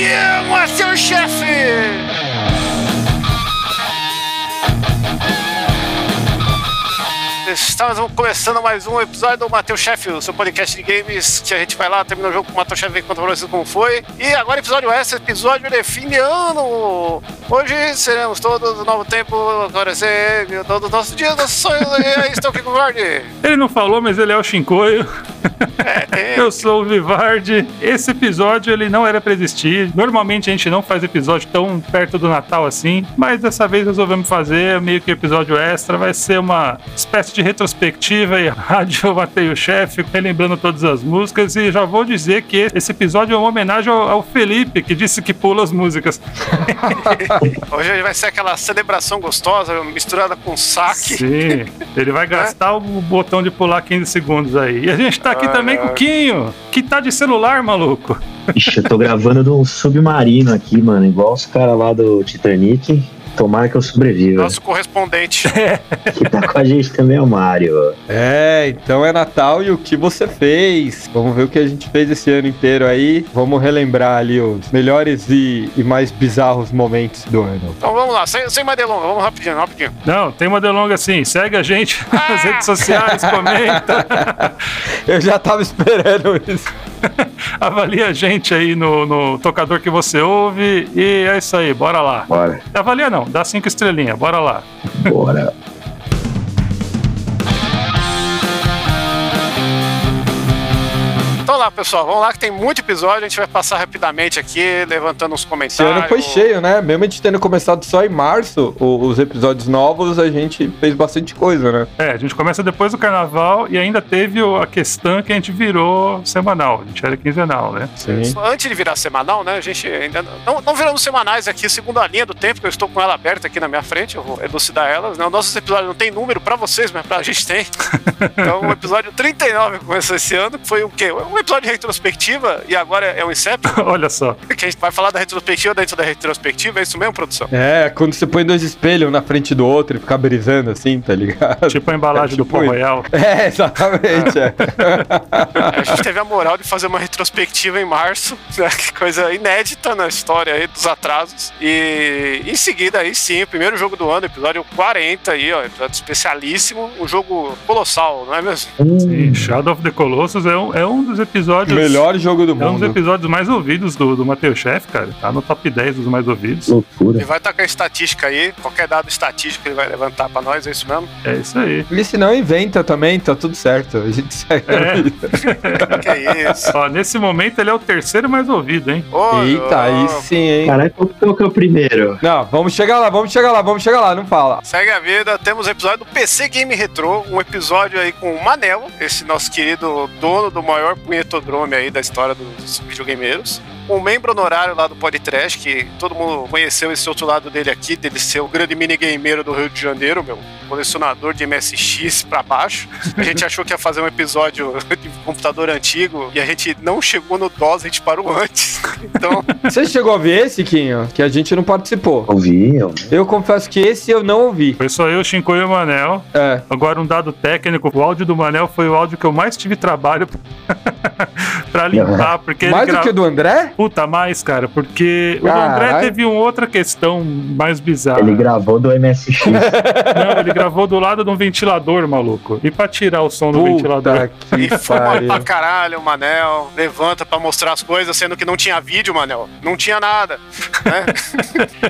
aqui é o seu chefe! Estamos começando mais um episódio do Matheus Chefe, o seu podcast de games, que a gente vai lá, termina o jogo com o Matheus Chefe e conta pra vocês como foi. E agora episódio esse episódio de fim de ano. Hoje seremos todos do novo tempo, agora ser todos os nossos dias, nossos sonhos. e aí, estou aqui com o. Ele não falou, mas ele é o Shinkoio. Eu sou o Vivardi. Esse episódio ele não era pra existir. Normalmente a gente não faz episódio tão perto do Natal assim, mas dessa vez resolvemos fazer meio que episódio extra. Vai ser uma espécie de de retrospectiva e rádio Matei o Chefe, relembrando todas as músicas. E já vou dizer que esse episódio é uma homenagem ao, ao Felipe, que disse que pula as músicas. Hoje vai ser aquela celebração gostosa, misturada com saque. Sim, ele vai gastar é? o botão de pular 15 segundos aí. E a gente tá aqui ah, também com o Quinho, que tá de celular, maluco. Ixi, eu tô gravando de um submarino aqui, mano, igual os caras lá do Titanic. Tomara que eu sobreviva. Nosso correspondente. que tá com a gente também é o Mário. É, então é Natal e o que você fez? Vamos ver o que a gente fez esse ano inteiro aí. Vamos relembrar ali os melhores e, e mais bizarros momentos do ano. Então vamos lá, sem, sem mais delonga, vamos rapidinho, rapidinho. Não, tem uma delonga sim. Segue a gente ah! nas redes sociais, comenta. eu já tava esperando isso. Avalia a gente aí no, no tocador que você ouve e é isso aí, bora lá. Bora. Avalia não, dá cinco estrelinhas, bora lá. Bora. lá, pessoal. Vamos lá que tem muito episódio. A gente vai passar rapidamente aqui, levantando os comentários. Esse ano foi cheio, né? Mesmo a gente tendo começado só em março, os episódios novos, a gente fez bastante coisa, né? É, a gente começa depois do carnaval e ainda teve a questão que a gente virou semanal. A gente era quinzenal, né? Sim. Antes de virar semanal, né? A gente ainda não, não viramos semanais aqui, segundo a linha do tempo, que eu estou com ela aberta aqui na minha frente. Eu vou elucidar elas. Né? Nossos episódios não tem número pra vocês, mas pra gente tem. então, o episódio 39 começou esse ano. Foi o quê? Um episódio episódio de retrospectiva e agora é um Inception. Olha só. Que a gente vai falar da retrospectiva dentro da retrospectiva, é isso mesmo, produção? É, quando você põe dois espelhos na frente do outro e fica brisando assim, tá ligado? Tipo a embalagem é, tipo do Pão Royal. É, exatamente. É. a gente teve a moral de fazer uma retrospectiva em março, né? Que coisa inédita na história aí dos atrasos. E em seguida, aí sim, o primeiro jogo do ano, episódio 40 aí, ó, episódio especialíssimo, um jogo colossal, não é mesmo? Sim, Shadow of the Colossus é um, é um dos episódios episódios. Melhor jogo do mundo. É um dos episódios mais ouvidos do, do Matheus Chef, cara. Tá no top 10 dos mais ouvidos. Loucura. Ele vai a estatística aí, qualquer dado estatístico ele vai levantar pra nós, é isso mesmo? É isso aí. E se não inventa também, tá tudo certo. A gente segue é. que é isso? Ó, nesse momento ele é o terceiro mais ouvido, hein? Oh, Eita, aí sim, hein? Caraca, qual que é o primeiro? Não, vamos chegar lá, vamos chegar lá, vamos chegar lá, não fala. Segue a vida, temos o episódio do PC Game Retro, um episódio aí com o Manel, esse nosso querido dono do maior punhetodrome aí da história dos videogameiros um membro honorário lá do Podtrash, que todo mundo conheceu esse outro lado dele aqui, dele ser o grande minigameiro do Rio de Janeiro, meu, colecionador de MSX pra baixo. A gente achou que ia fazer um episódio de computador antigo e a gente não chegou no DOS, a gente parou antes. Então. Você chegou a ver esse, Quinho? Que a gente não participou. Ouvi, eu. Eu confesso que esse eu não ouvi. Foi só eu, Shinko e o Manel. É. Agora, um dado técnico: o áudio do Manel foi o áudio que eu mais tive trabalho pra limpar. Porque mais do gra... que o do André? Puta, mais, cara, porque Carai. o André teve uma outra questão mais bizarra. Ele gravou do MSX. Não, ele gravou do lado de um ventilador, maluco. E pra tirar o som do Puta ventilador. e fuma pra caralho, o Manel. Levanta pra mostrar as coisas, sendo que não tinha vídeo, Manel. Não tinha nada. Né?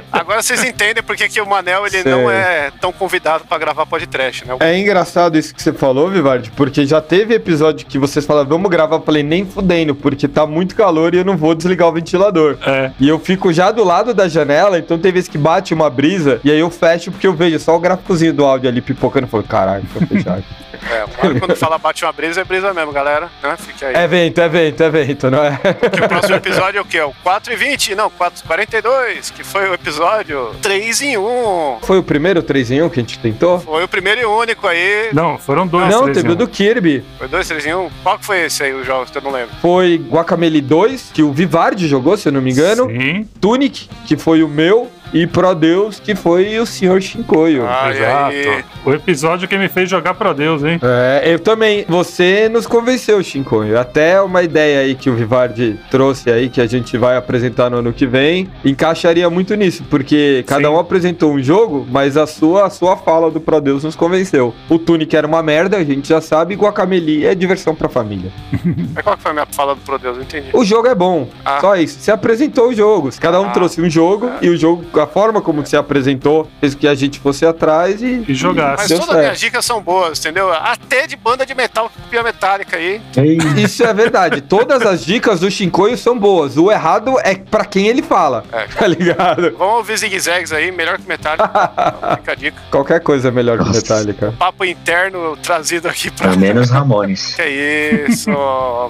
Agora vocês entendem porque que o Manel ele não é tão convidado pra gravar podcast, né? É engraçado isso que você falou, Vivardi, porque já teve episódio que vocês falaram, vamos gravar, eu falei, nem fudendo, porque tá muito calor e eu não vou desligar desligar o ventilador. É. E eu fico já do lado da janela, então tem vezes que bate uma brisa, e aí eu fecho porque eu vejo só o gráficozinho do áudio ali pipocando e falo, caralho, vou fechar aqui. É, quando fala bate uma brisa, é brisa mesmo, galera. Né? Fique aí. É vento, é vento, é vento, não é? Porque o próximo episódio é o quê? O 4 e 20? Não, 4 42, que foi o episódio 3 em 1. Foi o primeiro 3 em 1 que a gente tentou? Foi o primeiro e único aí. Não, foram dois. Não, teve o do Kirby. Foi dois 3 em 1? Qual que foi esse aí, os jogos que eu não lembro? Foi Guacamele 2, que o Vivardi jogou, se eu não me engano. Sim. Tunic, que foi o meu. E Pro Deus, que foi o senhor Shinkoio. Ah, Exato. O episódio que me fez jogar Pro Deus, hein? É, eu também. Você nos convenceu, Shinkoio. Até uma ideia aí que o Vivardi trouxe aí, que a gente vai apresentar no ano que vem, encaixaria muito nisso, porque cada Sim. um apresentou um jogo, mas a sua, a sua fala do Pro Deus nos convenceu. O Tunic era uma merda, a gente já sabe, e Guacameli é diversão pra família. Mas qual que foi a minha fala do Pro Deus? Eu entendi. O jogo é bom, Ah. só isso. Você apresentou o jogo. Cada um Ah. trouxe um jogo, e o jogo, a forma como você apresentou, fez com que a gente fosse atrás e. E jogasse. Mas todas as minhas dicas são boas, entendeu? Até de banda de metal que copia metálica aí. Ei, Isso é verdade. Todas as dicas do Shinkoio são boas. O errado é pra quem ele fala. É. Tá ligado? Vamos ouvir zigue-zagues aí, melhor que metálica. Fica a dica. Qualquer coisa é melhor que. Metallica. Papo interno trazido aqui pra. pelo menos Ramones. Que é isso,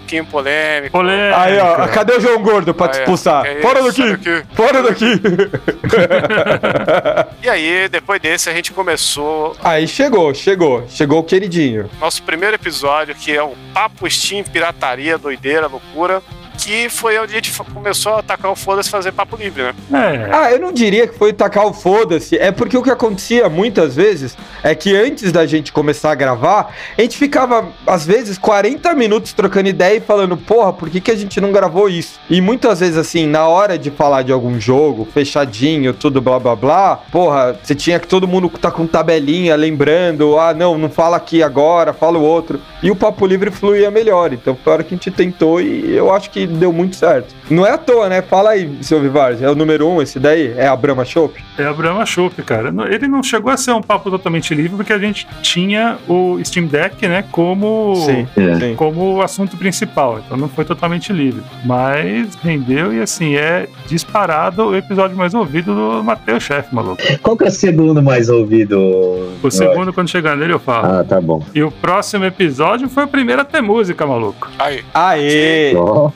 Kim polêmico. Polêmica. Aí, ó, cadê o João Gordo pra te Aí, expulsar? que Fora daqui. Fora daqui! E aí, depois desse, a gente começou Aí chegou, chegou. Chegou o queridinho. nosso primeiro episódio, que é o Papo Steam Pirataria, Doideira, Loucura. Que foi onde a gente começou a atacar o foda-se e fazer papo livre, né? É. Ah, eu não diria que foi tacar o foda-se. É porque o que acontecia muitas vezes é que antes da gente começar a gravar, a gente ficava, às vezes, 40 minutos trocando ideia e falando, porra, por que, que a gente não gravou isso? E muitas vezes, assim, na hora de falar de algum jogo, fechadinho, tudo blá blá blá, porra, você tinha que todo mundo tá com tabelinha, lembrando, ah, não, não fala aqui agora, fala o outro. E o papo livre fluía melhor. Então foi a hora que a gente tentou e eu acho que deu muito certo. Não é à toa, né? Fala aí, seu Vivar, é o número um esse daí? É a Brahma Chopp? É a Brahma Chopp, cara. Ele não chegou a ser um papo totalmente livre, porque a gente tinha o Steam Deck, né, como, É. sim. como assunto principal. Então não foi totalmente livre. Mas rendeu e, assim, é disparado o episódio mais ouvido do Matheus Chefe, maluco. Qual que é o segundo mais ouvido? O segundo, quando chegar nele, eu falo. Ah, tá bom. E o próximo episódio foi o primeiro a ter música, maluco. Aí. Aê! Ó,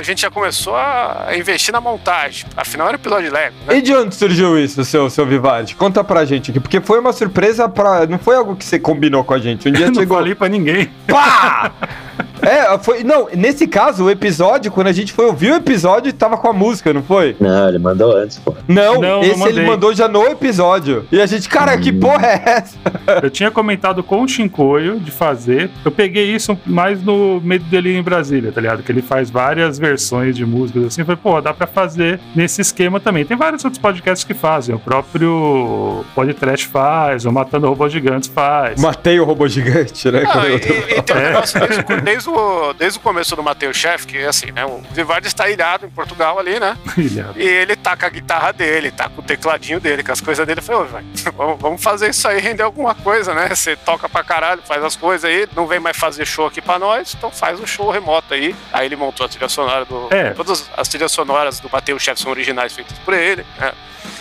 a gente já começou a investir na montagem. Afinal, era episódio de Lego, né? E de onde surgiu isso, seu, seu Vivaldi? Conta pra gente aqui, porque foi uma surpresa pra. Não foi algo que você combinou com a gente. Um dia não chegou. falei pra ninguém. Pá! É, foi. Não, nesse caso, o episódio, quando a gente foi ouvir o episódio, tava com a música, não foi? Não, ele mandou antes, pô. Não, Não, não esse ele mandou já no episódio. E a gente, cara, que porra é essa? Eu tinha comentado com o Shinkoio de fazer. Eu peguei isso mais no Medo dele em Brasília, tá ligado? Que ele faz várias versões de músicas assim. Falei, pô, dá pra fazer nesse esquema também. Tem vários outros podcasts que fazem. O próprio Podcast faz, o Matando Robôs Gigantes faz. Matei o robô gigante, né? Quando e, eu- e- e tem um negócio desde, o- desde o, começo do Matheus Chef, que é assim, né? O Vivardi está ilhado em Portugal ali, né? Ilhado. E ele tá com a guitarra dele, tá com o tecladinho dele, com as coisas dele. Eu falei, vamos, fazer isso aí render alguma coisa, né? Você toca pra caralho, faz as coisas aí, não vem mais fazer show aqui pra nós, então faz um show remoto aí. Aí ele montou a trilha sonora do. É. Todas as trilhas sonoras do Matheus Chef são originais feitas por ele, né?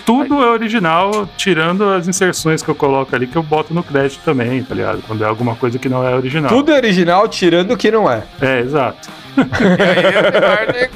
Tudo é original, tirando as inserções que eu coloco ali, que eu boto no crédito também, tá ligado? Quando é alguma coisa que não é original. Tudo é original, tirando o que não é. É, exato. E aí o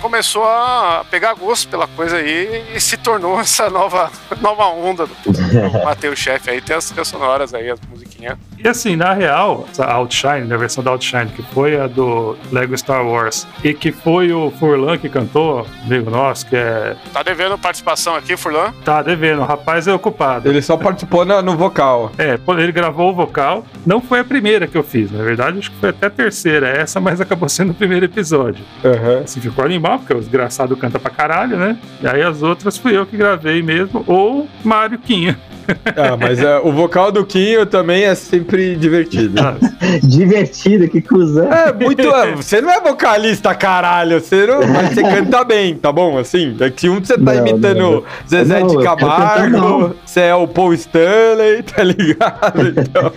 começou a pegar gosto pela coisa aí e se tornou essa nova, nova onda do, do Matheus Chefe aí. Tem as trilhas sonoras aí, as musiquinhas. E assim, na real, essa Outshine, né, a versão da Outshine, que foi a do Lego Star Wars, e que foi o Furlan que cantou, amigo nosso, que é. Tá devendo participação aqui, Furlan? Tá devendo, o rapaz é ocupado. Ele só participou na- no vocal. É, ele gravou o vocal. Não foi a primeira que eu fiz, na verdade, acho que foi até a terceira essa, mas acabou sendo o primeiro episódio. Aham. Assim, ficou animal, porque o desgraçado canta pra caralho, né? E aí as outras fui eu que gravei mesmo, ou Mário Quinha. Ah, mas é, o vocal do Quinho também é sempre divertido. Ah, Divertido, que cuzão. É, muito. é, Você não é vocalista, caralho. Você, não, mas você canta bem, tá bom? Assim, é que um você tá Não, imitando não. Zezé Não, de tô cantando, Camargo, você é o Paul Stanley, tá ligado? Então,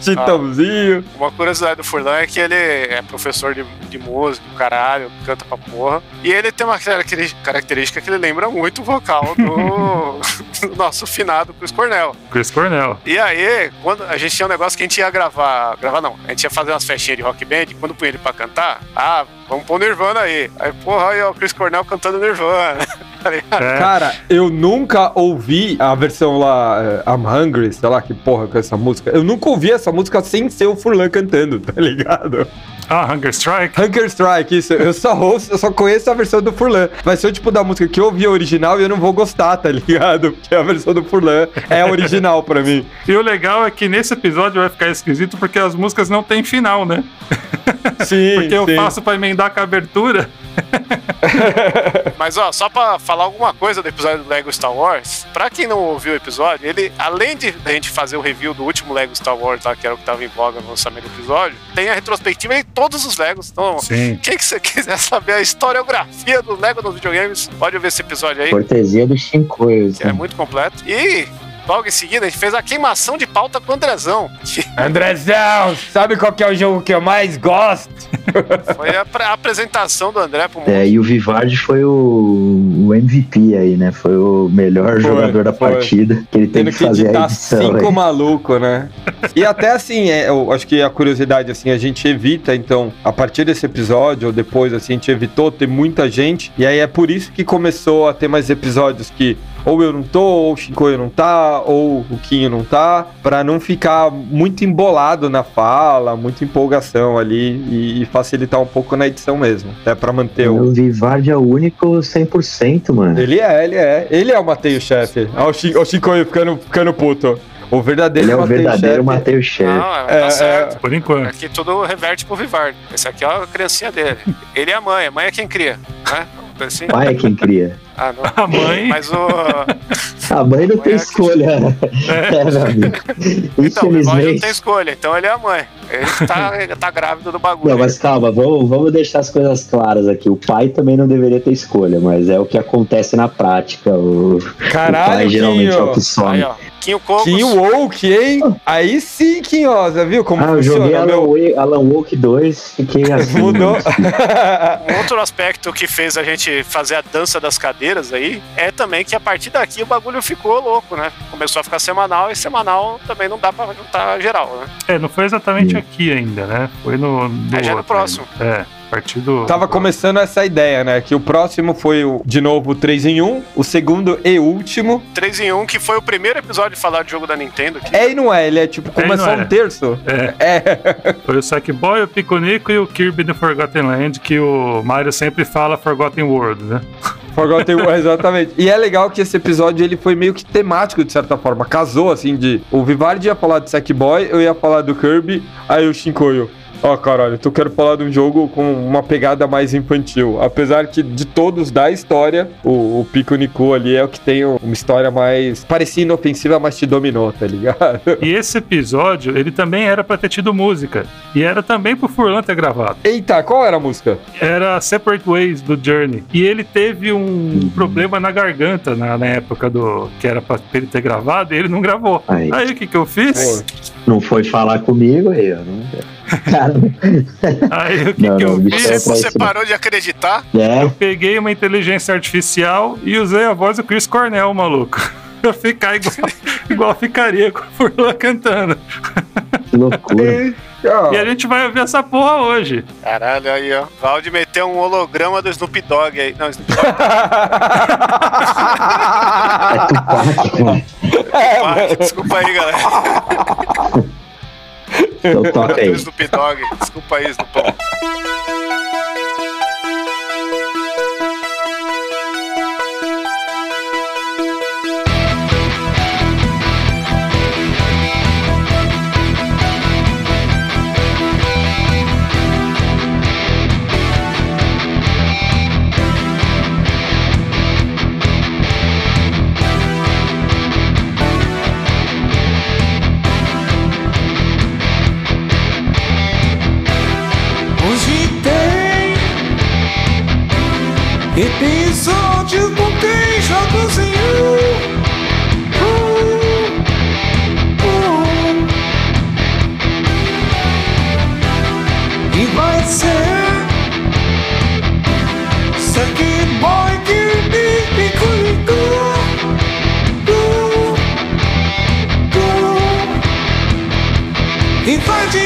Chitãozinho. Uma curiosidade do Furlan é que ele é professor de, de música, caralho, canta pra porra. E ele tem uma característica que ele lembra muito o vocal do, do nosso finado Chris Cornell. Chris Cornell. E aí, quando a gente tinha um negócio que a gente ia gravar. Gravar não, a gente ia fazer umas festinhas de rock band, e quando punha ele pra cantar, ah, vamos pôr Nirvana aí. Aí, porra, aí ó, o Chris Cornell cantando Nirvana. tá? É, Cara, eu nunca ouvi a versão lá, eh, I'm Hungry, sei lá que porra com essa música. Eu nunca ouvi essa música sem ser o Furlan cantando, tá ligado? Ah, Hunger Strike. Hunger Strike, isso. Eu só ouço, eu só conheço a versão do Furlan. Vai ser o tipo da música que eu ouvi a original e eu não vou gostar, tá ligado? Porque a versão do Furlan é a original pra mim. E o legal é que nesse episódio vai ficar esquisito porque as músicas não têm final, né? Sim, Porque eu sim. faço pra emendar com a abertura. Mas ó, só pra falar alguma coisa do episódio do Lego Star Wars, pra quem não ouviu o episódio, ele, além de a gente fazer o review do último Lego Star Wars, tá, que era o que tava em voga no lançamento do episódio, tem a retrospectiva de todos os Legos. Então, Sim. quem que você quiser saber a historiografia do Lego nos videogames, pode ver esse episódio aí, Cortesia do Shinkoio. é muito completo. E logo em seguida a gente fez a queimação de pauta com o Andrezão, Andrezão, sabe qual que é o jogo que eu mais gosto? foi a, a apresentação do André pro mundo. É, e o Vivard foi o, o MVP aí, né? Foi o melhor Foi, jogador da foi. partida. Que ele teve Tendo que que fazer a editar edição. cinco aí. maluco, né? E até assim, é, eu acho que a curiosidade, assim, a gente evita, então, a partir desse episódio, ou depois, assim, a gente evitou ter muita gente, e aí é por isso que começou a ter mais episódios que ou eu não tô, ou o Shinkoio não tá, ou o Quinho não tá, pra não ficar muito embolado na fala, muita empolgação ali, e, e facilitar um pouco na edição mesmo, até pra manter o... O Vivard é o único 100%, mano. Ele é, ele é. Ele é o Mateio Chefe. Olha o Shin- o Shinkoio ficando, ficando puto. O verdadeiro Ele é o Mateio verdadeiro Chefe. Mateus Chefe. Não, É, tá certo. Por enquanto. Aqui tudo reverte pro Vivard. Esse aqui é a criancinha dele. Ele é a mãe, a mãe é quem cria, né? Assim? Pai é quem cria. Ah, não. A mãe. Mas o. A mãe não Mãe tem é escolha. É, meu amigo. Então, o Vivard não tem escolha, então ele é a mãe. Ele tá, tá grávido do bagulho. Não, mas calma, vamos, vamos deixar as coisas claras aqui. O pai também não deveria ter escolha, mas é o que acontece na prática. O, o Caralho, pai geralmente é o que some. Aí, ó. Quinho Cocos. Quinho Woke, hein? Aí sim, Quinhosa, viu como ah, eu joguei funciona, Alan, meu? Wake, Alan Wake 2, fiquei assim. Mudou. Um outro aspecto que fez a gente fazer a dança das cadeiras aí é também que a partir daqui o bagulho ficou louco, né? Começou a ficar semanal e semanal também não dá pra juntar geral, né? É, não foi exatamente Sim. aqui ainda, né? Foi no. no É, já no próximo. ainda. É, partir do. Tava começando essa ideia, né? Que o próximo foi, o, de novo, o 3 em 1. O segundo e último. 3 em 1, que foi o primeiro episódio de falar de jogo da Nintendo aqui. É e não é, ele é tipo, É e começou é. um terço. É, É. foi o Sackboy, o Piconico e o Kirby the Forgotten Land, que o Mario sempre fala Forgotten World, né? Forgotten World, exatamente. E é legal que esse episódio ele foi meio que temático, de certa forma. Casou, assim, de. O Vivardi ia falar de Sackboy, eu ia falar do Kirby, aí o Shinkoio. Ó, caralho, tu quero falar de um jogo com uma pegada mais infantil. Apesar que de todos da história, o, o Pico Nico ali é o que tem uma história mais. parecia inofensiva, mas te dominou, tá ligado? E esse episódio, ele também era pra ter tido música. E era também pro Furlan ter gravado. Eita, qual era a música? Era Separate Ways do Journey. E ele teve um problema na garganta na, na época do que era pra ele ter gravado e ele não gravou. Aí, Aí o que, que eu fiz? não foi falar comigo aí, ó. Não... Cara, Aí o que, Não, que eu fiz? é Você, parou de acreditar? é, Peguei uma inteligência artificial e usei a voz do Chris Cornell, maluco. Pra ficar igual, igual ficaria com o Furlan cantando. que loucura. E a gente vai ver essa porra hoje. Caralho, aí, ó. Valde meteu um holograma do Snoop Dogg aí. Não, Snoop Dogg É. Tupac. Desculpa aí, galera. Então toca aí. Do Snoop Dogg. Desculpa aí, Snoop episódio com quem já cozinhou. Uh, uh. E vai ser Circuit Boy que me coligou. Uh, uh. E vai te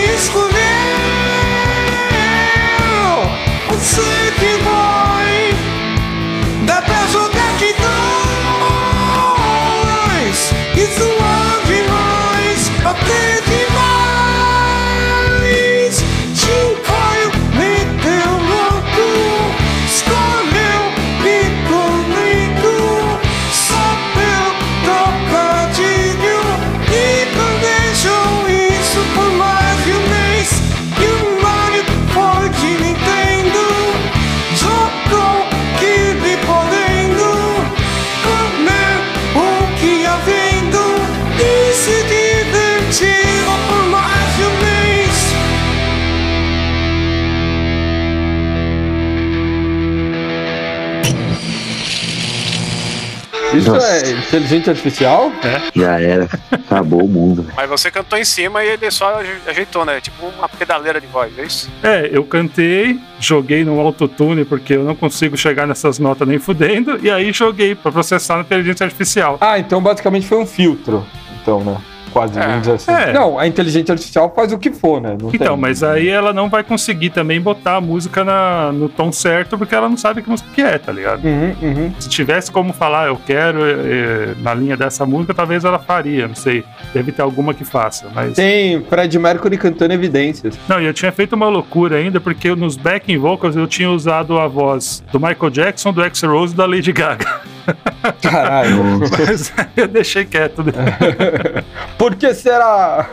Isso Nossa. é inteligente artificial? Já era. Acabou o mundo. Mas você cantou em cima e ele só aje- ajeitou, né? Tipo uma pedaleira de voz, é isso? É, eu cantei, joguei no autotune porque eu não consigo chegar nessas notas nem fudendo, e aí joguei pra processar na inteligência artificial. Ah, então basicamente foi um filtro. Então, né? Quase, É. assim. É. Não, a inteligência artificial faz o que for, né? Não Então, tem- mas aí ela não vai conseguir também botar a música na- no tom certo, porque ela não sabe que música que é, tá ligado? Uhum, uhum. Se tivesse como falar, eu quero eh, na linha dessa música, talvez ela faria, não sei. Deve ter alguma que faça, mas. Tem Fred Mercury cantando evidências. Não, e eu tinha feito uma loucura ainda, porque nos backing vocals eu tinha usado a voz do Michael Jackson, do X-Rose e da Lady Gaga. Caralho. Mas eu deixei quieto. né? Por que será?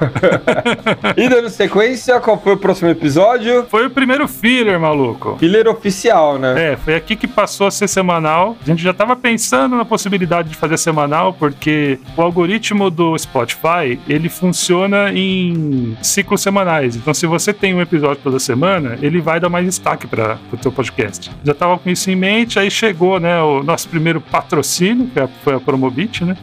e dando sequência, qual foi o próximo episódio? Foi o primeiro filler, maluco. Filler oficial, né? É, foi aqui que passou a ser semanal. A gente já tava pensando na possibilidade de fazer semanal, porque o algoritmo do Spotify, ele funciona em ciclos semanais. Então, se você tem um episódio toda semana, ele vai dar mais destaque para o teu podcast. Já tava com isso em mente, aí chegou, né, o nosso primeiro patrocínio, que foi a Promobit, né?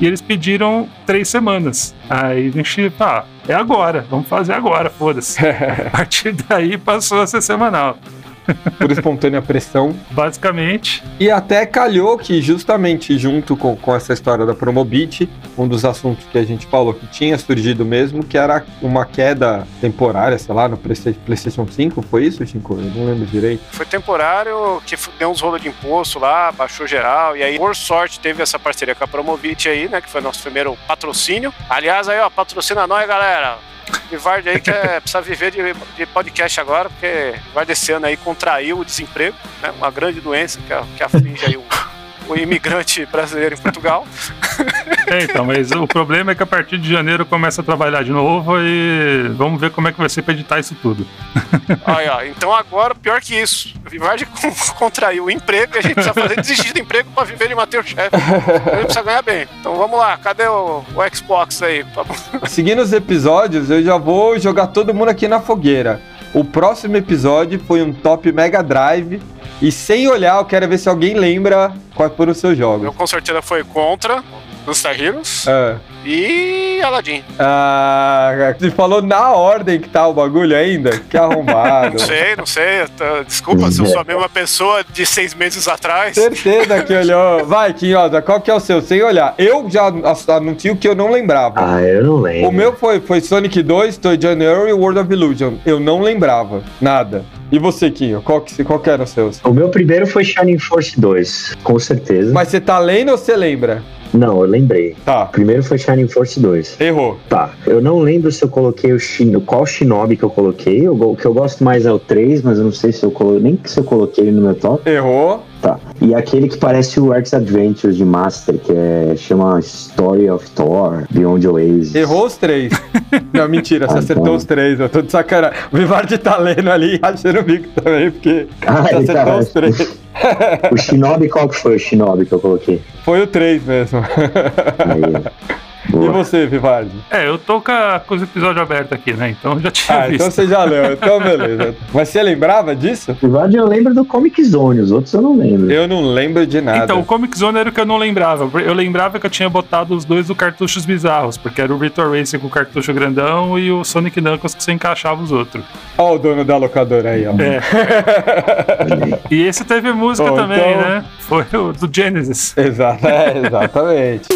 E eles pediram três semanas. Aí a gente, tá, é agora, vamos fazer agora, foda-se. a partir daí passou a ser semanal. Por espontânea pressão. Basicamente, E até calhou que, justamente junto com, com essa história da Promobit, um dos assuntos que a gente falou que tinha surgido mesmo, que era uma queda temporária, sei lá, no Playsta- PlayStation 5, foi isso, Chico? Eu não lembro direito. Foi temporário, que deu uns rolos de imposto lá, baixou geral, e aí, por sorte, teve essa parceria com a Promovit aí, né? Que foi nosso primeiro patrocínio. Aliás, aí, ó, patrocina nós, galera. Vivard aí que é, precisa viver de, de podcast agora, porque vai desse ano aí contraiu o desemprego, né? Uma grande doença que, que aflige aí o, o imigrante brasileiro em Portugal. É, então, mas o problema é que a partir de janeiro começa a trabalhar de novo e vamos ver como é que vai ser pra editar isso tudo. Aí, ó, então agora, pior que isso, o Vivard con- contraiu o emprego e a gente precisa fazer desistir do emprego pra viver de Masterchef. A gente precisa ganhar bem. Então vamos lá, cadê o, o Xbox aí? Seguindo os episódios, eu já vou jogar todo mundo aqui na fogueira. O próximo episódio foi um top Mega Drive. E sem olhar, eu quero ver se alguém lembra quais foram os seus Eu jogos. com certeza foi contra. Gunstar Heroes Ah. e Aladdin. Ah, você falou na ordem que tá o bagulho ainda? Que arrombado. Não sei, não sei. tô- Desculpa se eu sou a mesma pessoa de seis meses atrás. Certeza que olhou. Vai, Quinhosa, qual que é o seu? Sem olhar. Eu já anuncio que eu não lembrava. Ah, eu não lembro. O meu foi, foi Sonic 2, Toy January e World of Illusion. Eu não lembrava. Nada. E você, Quinho? Qual que, qual que eram os seus? O meu primeiro foi Shining Force 2, com certeza. Mas você tá lendo ou você lembra? Não, eu lembrei. Tá. Primeiro foi Shining Force 2. Errou. Tá, eu não lembro se eu coloquei o Shin... qual Shinobi que eu coloquei. O que eu gosto mais é o 3, mas eu não sei se eu coloquei. Nem se eu coloquei ele no meu top. Errou. Tá. E aquele que parece o Arts Adventures de Master, que é. chama Story of Thor, Beyond Oasis. Errou os três. Não, mentira, você Ah, acertou então. os três. Eu tô de sacanagem. O Vivardi tá lendo ali e achando o bico também, porque Ah, você acertou tá- os três. O Shinobi, qual que foi o Shinobi que eu coloquei? Foi o três mesmo. Aí. E Boa. você, Vivardi? É, eu tô com, a- com os episódios abertos aqui, né? Então eu já tinha Ah, visto. então você já leu. Então beleza. Mas você lembrava disso? Verdade, eu lembro do Comic Zone, os outros eu não lembro. Eu não lembro de nada. Então, o Comic Zone era o que eu não lembrava. Eu lembrava que eu tinha botado os dois do cartuchos bizarros, porque era o Virtual Racing com o cartucho grandão e o Sonic Knuckles que você encaixava os outros. Ó o dono da locadora aí, ó. É. E esse teve música Bom, também, então- né? Foi o do Genesis. Exato, é, exatamente.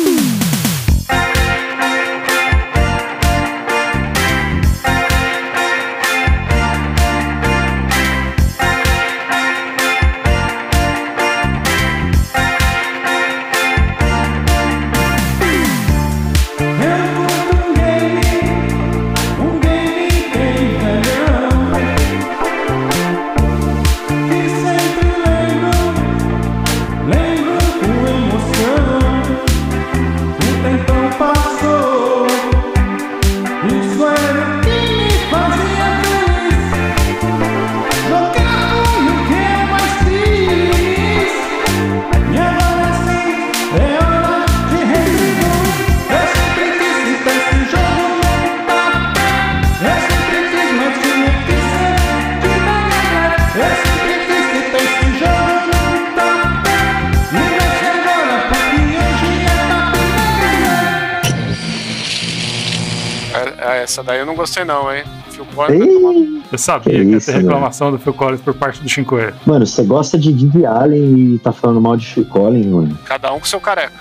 Eu não hein? Phil Collins Ei, Eu sabia Que que, ia isso, ter reclamação do Phil Collins por parte do Shinkoe. Mano, você gosta de Didi Allen e tá falando mal de Phil Collins, mano. Cada um com seu careca.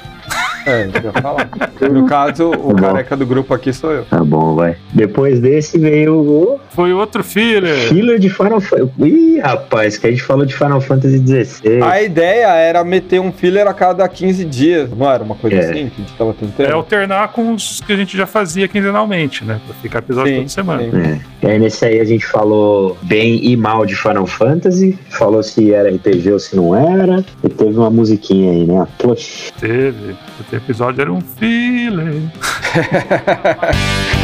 É, ia falar. No caso, o Tá careca do grupo aqui sou eu. Tá bom, vai. Depois desse veio o Foi outro filler. filler de Final Fantasy. Ih, rapaz, que a gente falou de Final Fantasy XVI. A ideia era meter um filler a cada 15 dias, não era uma coisa É. assim que a gente tava tentando? É alternar com os que a gente já fazia quinzenalmente, né? Pra ficar episódio Sim, toda semana. sim. É. E aí nesse aí a gente falou bem e mal de Final Fantasy, falou se era RPG ou se não era, e teve uma musiquinha aí, né? A Plush. Teve. O episódio era um filler.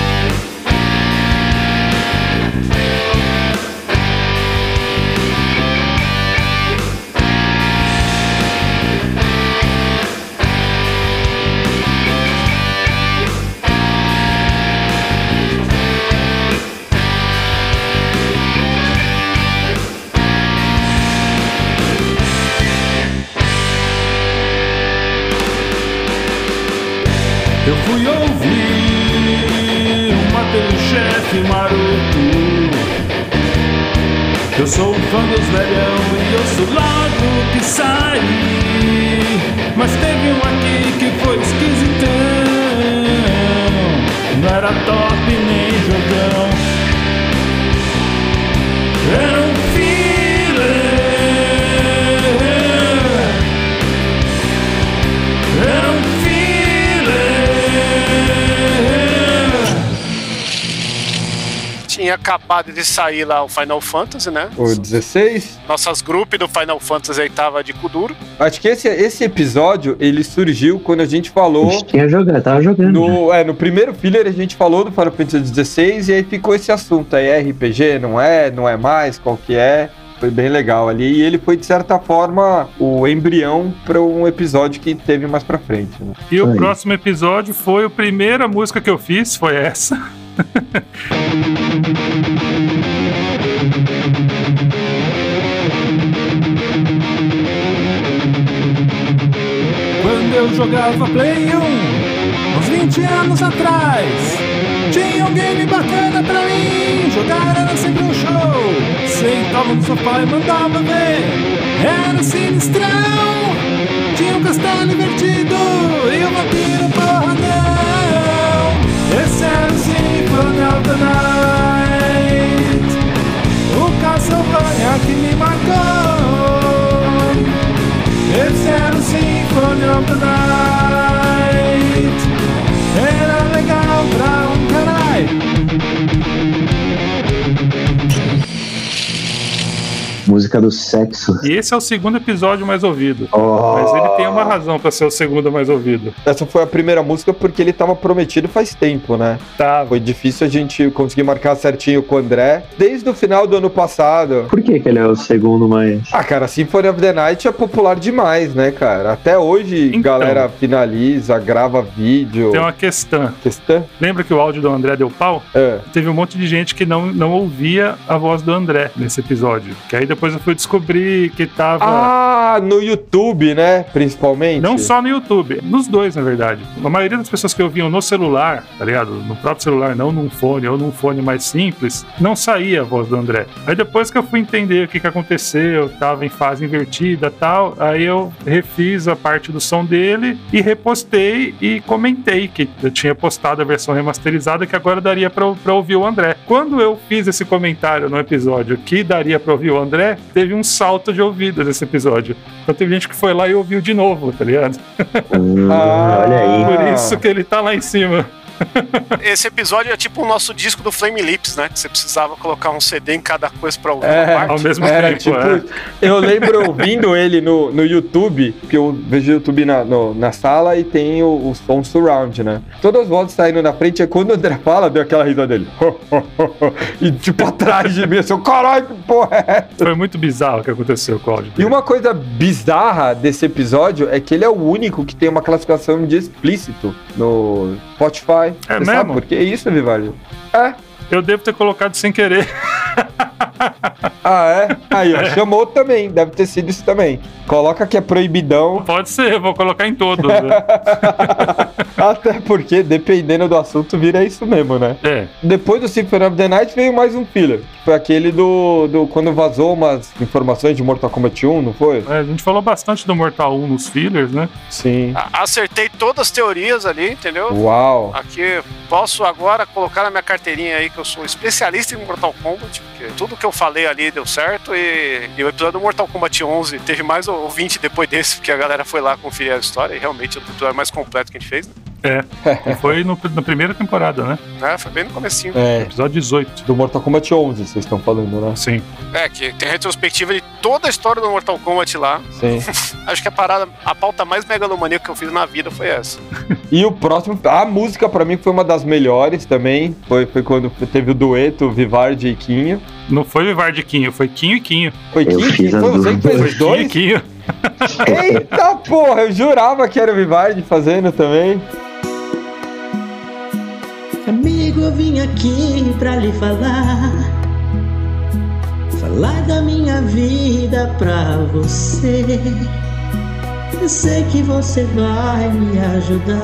Eu sou um fã dos velhão e sou logo que saí. Mas teve um aqui que foi esquisitão. Não era top nem jogão. Era um Tinha acabado de sair lá o Final Fantasy, né? O 16? Nossas grupos do Final Fantasy aí tava de cu duro. Acho que esse, esse episódio, ele surgiu quando a gente A falou... gente tinha jogado, tava jogando. né? No, é, no primeiro filler a gente falou do Final Fantasy XVI e aí ficou esse assunto aí, é RPG, não é, não é mais, qual que é. Foi bem legal ali. E ele foi, de certa forma, o embrião para um episódio que teve mais pra frente. né? E o Aí. próximo episódio foi a primeira música que eu fiz, foi essa. Quando eu jogava Play 1 uns 20 anos atrás. Tinha um game bacana pra mim, jogar era sempre um show. Sentava no sofá e mandava ver, era sinistrão. Tinha um castelo invertido e um vampiro porradão. O Symphony of the Night, o Castlevania que me marcou. O Symphony of the Night. Era legal pra um caralho. Música do sexo. E esse é o segundo episódio mais ouvido. Oh. Mas ele tem uma razão pra ser o segundo mais ouvido. Essa foi a primeira música porque ele tava prometido faz tempo, né? Tá. Foi difícil a gente conseguir marcar certinho com o André desde o final do ano passado. Por que, que ele é o segundo mais. Ah, cara, Symphony of the Night é popular demais, né, cara? Até hoje, Então. galera finaliza, grava vídeo. Tem uma questão. Questão? Lembra que o áudio do André deu pau? É. Teve um monte de gente que não, não ouvia a voz do André nesse episódio. Que aí depois eu fui descobrir que tava. Ah, no YouTube, né? Principalmente. Não só no YouTube, nos dois, na verdade. A maioria das pessoas que ouviam no celular, tá ligado? No próprio celular, não num fone ou num fone mais simples, não saía a voz do André. Aí depois que eu fui entender o que, que aconteceu, tava em fase invertida tal, aí eu refiz a parte do som dele e repostei e comentei que eu tinha postado a versão remasterizada que agora daria pra ouvir o André. Quando eu fiz esse comentário no episódio que daria pra ouvir o André, teve um salto de ouvidas nesse episódio. Então teve gente que foi lá e ouviu de novo, tá ligado? Hum, Ah. olha aí. Por isso que ele tá lá em cima. Esse episódio é tipo o nosso disco do Flame Lips, né? Que você precisava colocar um CD em cada coisa pra ouvir É. Ao mesmo Era tempo, tipo, é. eu lembro ouvindo ele no, no YouTube, porque eu vejo o YouTube na, no- na sala e tem o, o som surround, né? Todas as vozes saindo na frente, é quando o André fala, deu aquela risada dele. e tipo atrás de mim, assim, caralho, que porra é essa? Foi muito bizarro o que aconteceu com o áudio. E uma coisa bizarra desse episódio é que ele é o único que tem uma classificação de explícito no Spotify. É Você sabe mesmo? por que isso, Vivaldi? É. Eu devo ter colocado sem querer. Ah, é? Aí, ó, chamou também. Deve ter sido isso também. Coloca que é proibidão. Pode ser, eu vou colocar em todos. né? Até porque, dependendo do assunto, vira isso mesmo, né? É, Depois do Symphony of the Night veio mais um filler. que Foi aquele do, do. Quando vazou umas informações de Mortal Kombat 1, não foi? é, a gente falou bastante do Mortal 1 nos fillers, né? Sim. A- Acertei todas as teorias ali, entendeu? Uau. Aqui posso agora colocar na minha carteirinha aí que eu sou especialista em Mortal Kombat, porque tudo que eu falei ali deu certo e, e o episódio do Mortal Kombat 11 teve mais ouvinte depois desse, porque a galera foi lá conferir a história e realmente é o episódio mais completo que a gente fez, né? E foi no- na primeira temporada, né? É, foi bem no comecinho. É, Episódio 18. do Mortal Kombat 11, vocês estão falando, né? Sim. É, que tem retrospectiva de toda a história do Mortal Kombat lá. Sim. Acho que a parada, a pauta mais megalomaníaca que eu fiz na vida foi essa. E o próximo, a música pra mim foi uma das melhores também. Foi, foi quando teve o dueto Vivardi e Quinho. Não foi Vivardiquinho, foi Quinho e Quinho. Foi Eu Quinho? fiz Foi as você que fez Foi os Quinho e dois? Quinho. Eita porra, eu jurava que era o Vivardi fazendo também. Amigo, eu vim aqui pra lhe falar. Falar da minha vida pra você. Eu sei que você vai me ajudar.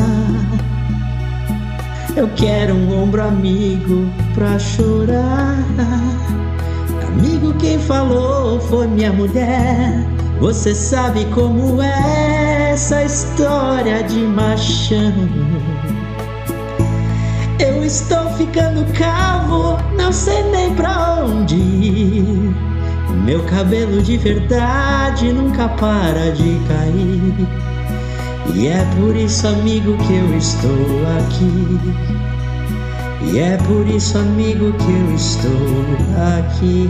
Eu quero um ombro amigo pra chorar. Amigo, quem falou foi minha mulher. Você sabe como é essa história de machão. Estou ficando calvo, não sei nem pra onde. Meu cabelo de verdade nunca para de cair. E é por isso, amigo, que eu estou aqui. E é por isso, amigo, que eu estou aqui.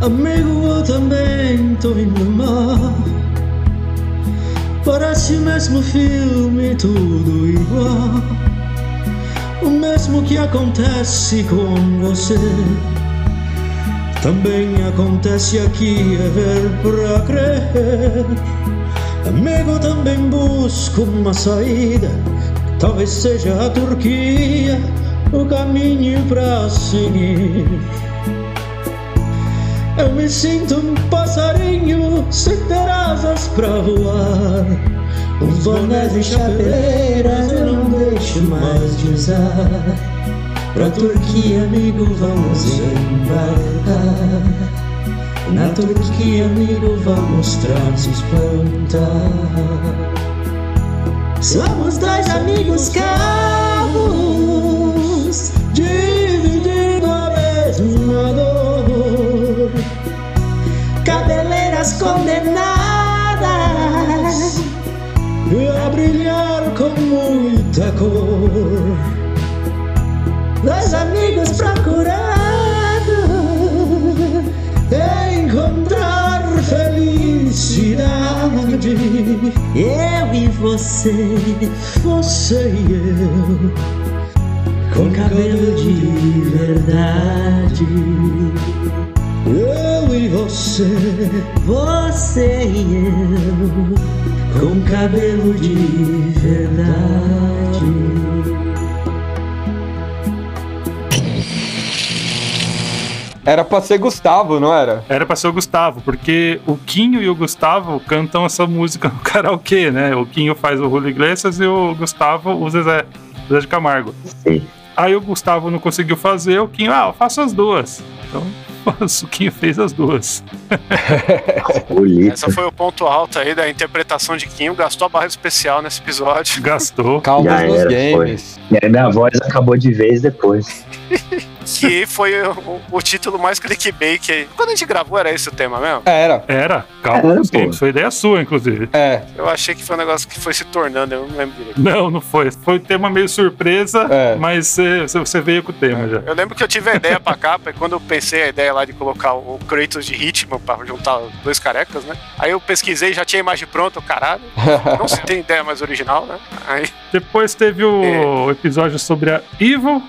Amigo, eu também tô indo mal. Parece o mesmo filme, tudo igual. O mesmo que acontece com você. Também acontece aqui, é ver pra crer. Amigo, também busco uma saída. Talvez seja a Turquia o caminho pra seguir. Eu me sinto um passarinho sem ter asas pra voar. Os bonés e chapeleiras eu não deixo mais de usar. Pra Turquia, amigo, vamos embarcar. Na Turquia, amigo, vamos transplantar. Somos dois amigos calmos, dividindo a mesma dor. Cabeleiras condenadas a brilhar com muita cor. Dois amigos procurando encontrar felicidade. Eu e você, você e eu, com cabelo de verdade. Eu e você, você e eu, com cabelo de verdade. Era pra ser Gustavo, não era? Era pra ser o Gustavo, porque o Quinho e o Gustavo cantam essa música no karaokê, né? O Quinho faz o Julio Iglesias e o Gustavo o Zezé, Zezé de Camargo. Sim. Aí o Gustavo não conseguiu fazer, o Quinho, ah, eu faço as duas. Então, o Quinho fez as duas. Essa foi o ponto alto aí da interpretação de Kim. Gastou a barra especial nesse episódio. Gastou. Calma nos era, games. E aí minha voz acabou de vez depois. Que foi o, o título mais clickbait. Quando a gente gravou, era esse o tema mesmo? Era. Era, calma Era, games. Foi ideia sua, inclusive. É, Eu achei que foi um negócio que foi se tornando, eu não lembro direito. Não, não foi. Foi um tema meio surpresa, É. mas você, você veio com o tema já. Eu lembro que eu tive a ideia pra capa, e quando eu pensei a ideia lá de colocar o Kratos de Hitman pra juntar dois carecas, né? Aí eu pesquisei, já tinha a imagem pronta, caralho. Não se tem ideia mais original, né? Aí, Depois teve o episódio sobre a Evil,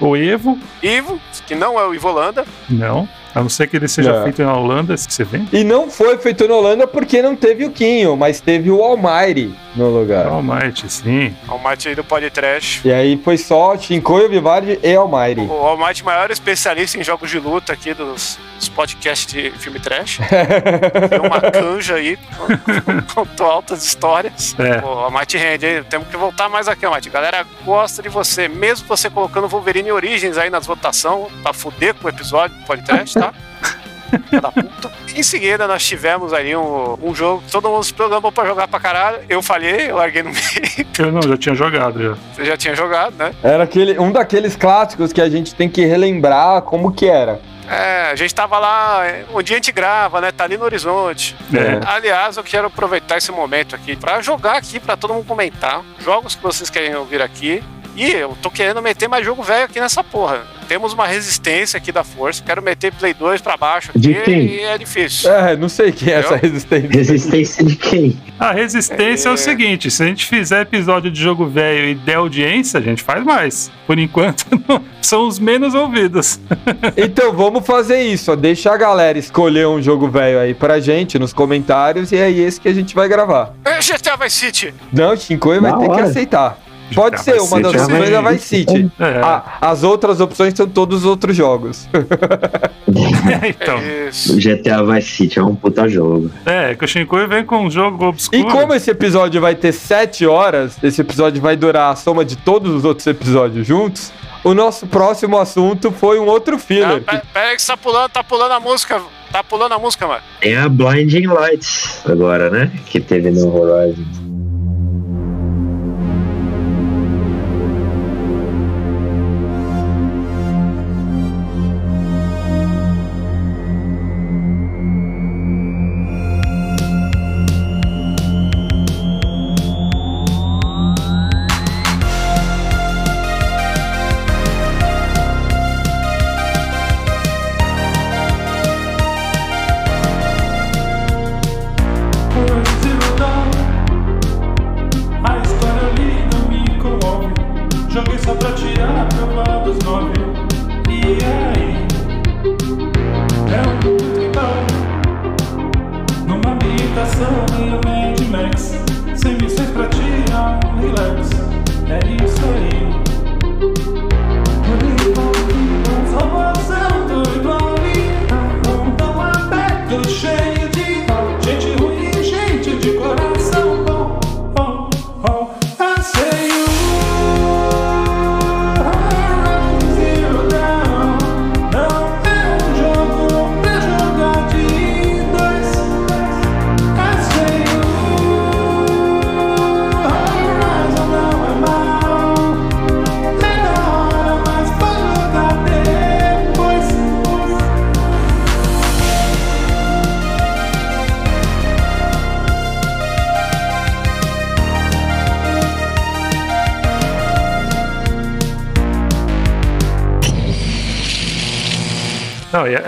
ou Evo. Ivo, que não é o Ivolanda, Não. A não ser que ele seja Não. feito na Holanda, esse que você vê. E não foi feito na Holanda porque não teve o Quinho, mas teve o Almighty no lugar. Almighty, sim. Almighty aí do podcast. E aí foi só Shinkoio, Vivardi e Almighty. O Almighty, maior especialista em jogos de luta aqui dos, dos podcasts de filme trash. Tem uma canja aí, contou altas histórias. É. O Almighty rende, hein? Temos que voltar mais aqui, Almighty. Galera gosta de você, mesmo você colocando Wolverine Origins aí nas votações, pra fuder com o episódio do podcast, tá? Da puta. Em seguida, nós tivemos ali um, um jogo que todo mundo se programou pra jogar pra caralho. Eu falhei, eu larguei no meio. Eu não, já tinha jogado já. Você já tinha jogado, né? Era aquele, um daqueles clássicos que a gente tem que relembrar como que era. É, a gente tava lá, dia a gente grava, né? Tá ali no horizonte. É. Aliás, eu quero aproveitar esse momento aqui pra jogar aqui, pra todo mundo comentar jogos que vocês querem ouvir aqui. E eu tô querendo meter mais jogo velho aqui nessa porra. Temos uma resistência aqui da força. Quero meter Play 2 pra baixo aqui De quem? e é difícil. É, não sei quem é essa resistência. Resistência de quem? A resistência é... É. o seguinte: se a gente fizer episódio de jogo velho e der audiência, a gente faz mais. Por enquanto, não- são os menos ouvidos. Então vamos fazer isso, ó. Deixa a galera escolher um jogo velho aí pra gente nos comentários e é esse que a gente vai gravar. É, GTA Vice City. Não, Shinkoio vai ter que aceitar. Pode ser, uma das opções é. Vice City. É, Ah, as outras opções são todos os outros jogos. então. É. O GTA Vice City é um puta jogo. É, que o Shinkoi vem com um jogo obscuro. E como esse episódio vai ter 7 horas, esse episódio vai durar a soma de todos os outros episódios juntos, o nosso próximo assunto foi um outro Ah, filler. pera aí que você tá pulando, tá pulando a música. Tá pulando a música, mano. Tem a Blinding Lights agora, né? Que teve no Horizon.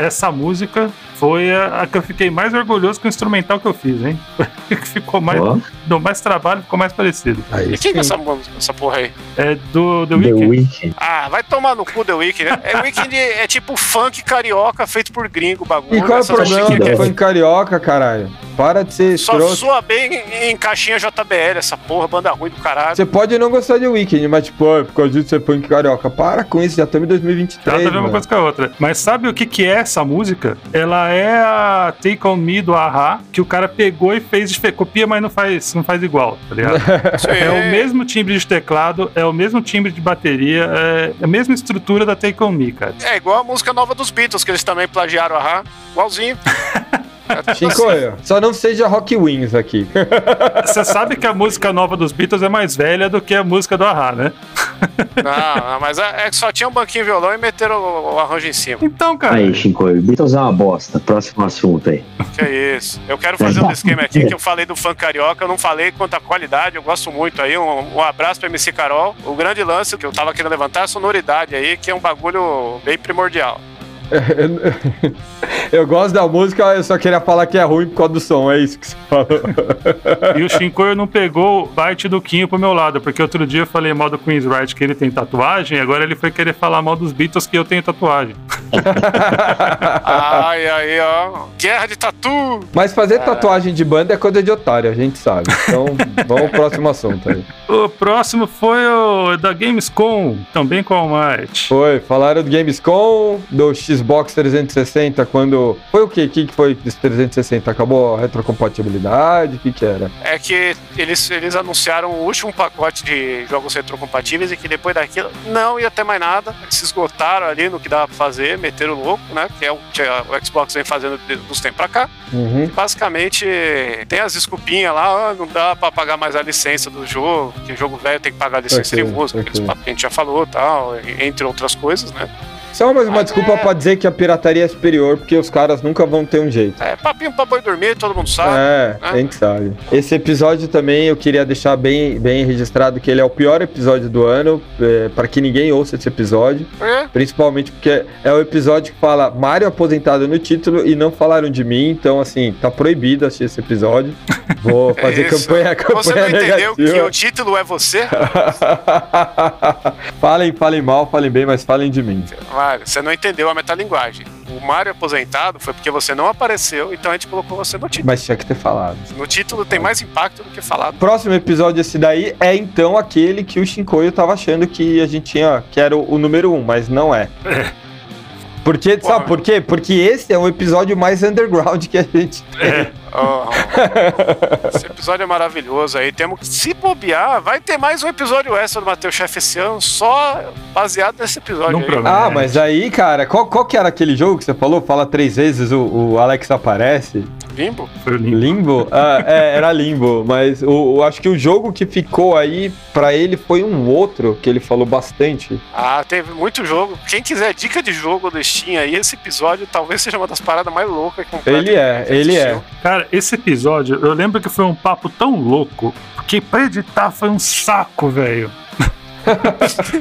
Essa música foi a, a que eu fiquei mais orgulhoso com o instrumental que eu fiz, hein? que ficou mais. Ó. Deu mais trabalho, ficou mais parecido. Aí E quem que é essa, música- essa porra aí? É do The The Weeknd. Weeknd. Ah, vai tomar no cu The Weeknd, né? É Weeknd é tipo funk carioca feito por gringo, bagulho. E qual é o problema do é- funk carioca, caralho? Para de ser Só escroto. soa bem em caixinha JBL, essa porra, banda ruim do caralho. Você pode não gostar de Weekend, mas tipo, ah, por causa disso você funk carioca. Para com isso, já estamos em 2023. Nada a ver uma coisa com a outra. Mas sabe o que, que é essa música? Ela é a Take On Me do Ahá, que o cara pegou e fez, fe- copia, mas não faz, não faz igual, tá ligado? É o mesmo timbre de teclado, é o mesmo timbre de bateria, é a mesma estrutura da Take On Me, cara. É igual a música nova dos Beatles, que eles também plagiaram a Ra. Igualzinho. Tudo Chicoio, só não seja Rock Wings aqui. Você sabe que a música nova dos Beatles é mais velha do que a música do Ahá, né? Não, não, mas é é que só tinha um banquinho violão e meteram o, o arranjo em cima. Então, cara. Aí, Chicoio, Beatles é uma bosta. Próximo assunto aí. Que é isso. Eu quero fazer um esquema aqui que eu falei do funk carioca, eu não falei quanto à qualidade, eu gosto muito aí. Um, um abraço pra MC Carol. O grande lance que eu tava querendo levantar é a sonoridade aí, que é um bagulho bem primordial. Eu gosto da música, eu só queria falar que é ruim por causa do som, é isso que você falou. E o Shinkoio não pegou o bite do Quinho pro meu lado, porque outro dia eu falei mal do Queen's Right que ele tem tatuagem, e agora ele foi querer falar mal dos Beatles que eu tenho tatuagem. Ai, aí, ó. Guerra de tatu! Mas fazer tatuagem de banda é coisa de otário, a gente sabe. Então, vamos ao próximo assunto aí. O próximo foi o da Gamescom, também com a Almighty. Foi, falaram do Gamescom, do Xbox 360, quando... Foi o quê? O que que foi desse 360? Acabou a retrocompatibilidade? O que que era? É que eles, eles anunciaram o último pacote de jogos retrocompatíveis e que depois daquilo não ia ter mais nada. Eles se esgotaram ali no que dava pra fazer, meteram o louco, né? Que é o que o Xbox vem fazendo dos tempos pra cá. Uhum. Basicamente, tem as desculpinhas lá, ah, não dá pra pagar mais a licença do jogo, que o jogo velho tem que pagar a licença Ok, de música, ok. aqueles papos que a gente já falou tal, entre outras coisas, né? Só mais uma Mas desculpa é- pra dizer que a pirataria é superior, porque os caras nunca vão ter um jeito. É papinho pra boi dormir, todo mundo sabe. É, a gente sabe. Esse episódio também eu queria deixar bem, bem registrado que ele é o pior episódio do ano, é, para que ninguém ouça esse episódio, É. principalmente porque é o episódio que fala Mario aposentado no título e não falaram de mim, então assim, tá proibido assistir esse episódio. Vou É fazer isso. campanha, campanha Você não entendeu que negativa. o título é você? falem, falem mal, falem bem, mas falem de mim. Mário, você não entendeu a metalinguagem. O Mário aposentado foi porque você não apareceu, então a gente colocou você no título. Mas tinha que ter falado. No título tem mais impacto do que falado. Próximo episódio esse daí é então aquele que o Shinkoio tava achando que a gente tinha, que era o, o número um, mas não é. Porque, Porra. sabe por quê? Porque esse é o episódio mais underground que a gente tem. Oh, esse episódio é maravilhoso aí. Temos que se bobear. Vai ter mais um episódio extra do Matheus Chef esse ano, só baseado nesse episódio Não aí. promete. Ah, mas aí, cara, qual, qual que era aquele jogo que você falou? Fala três vezes, o, o Alex aparece. Limbo? Foi o Limbo. Limbo? Ah, é, era Limbo, mas o, o- acho que o jogo que ficou aí pra ele foi um outro que ele falou bastante. Ah, teve muito jogo. Quem quiser dica de jogo do Steam aí, esse episódio talvez seja uma das paradas mais loucas que completo Ele é, que ele é. Cara, esse episódio, eu lembro que foi um papo tão louco, porque pra editar foi um saco, velho.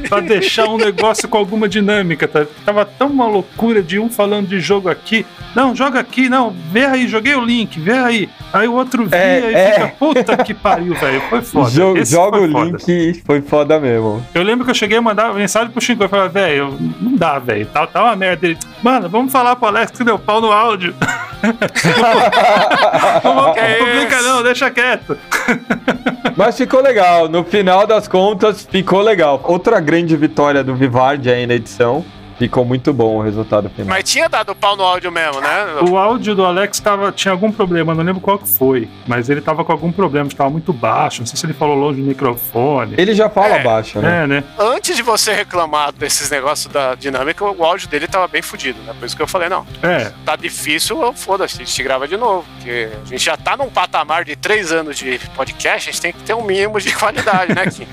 Pra deixar um negócio com alguma dinâmica, tá? Tava tão uma loucura de um falando de jogo aqui. Não, joga aqui, não, vê aí, joguei o link, vê aí. Aí o outro via É, e é. fica, puta que pariu, velho. Foi foda. Joga o foda. link, foi foda mesmo. Eu lembro que eu cheguei a mandar mensagem pro Chico e falei, velho, não dá, velho. Tá, tá uma merda. Ele, mano, vamos falar pro Alex que deu pau no áudio. não publica não, deixa quieto. Mas ficou legal, no final das contas ficou legal. Outra grande vitória do Vivard aí na edição. Ficou muito bom o resultado final. Mas tinha dado pau no áudio mesmo, né? O áudio do Alex tava, tinha algum problema, não lembro qual que foi, mas ele tava com algum problema, estava muito baixo, não sei se ele falou longe do microfone. Ele já fala É, baixo, né? É, né? Antes de você reclamar desses negócios da dinâmica, o áudio dele tava bem fudido, né? Por isso que eu falei, não, É, tá difícil, foda-se, a gente grava de novo. Porque a gente já tá num patamar de três anos de podcast, a gente tem que ter um mínimo de qualidade, né, Kim?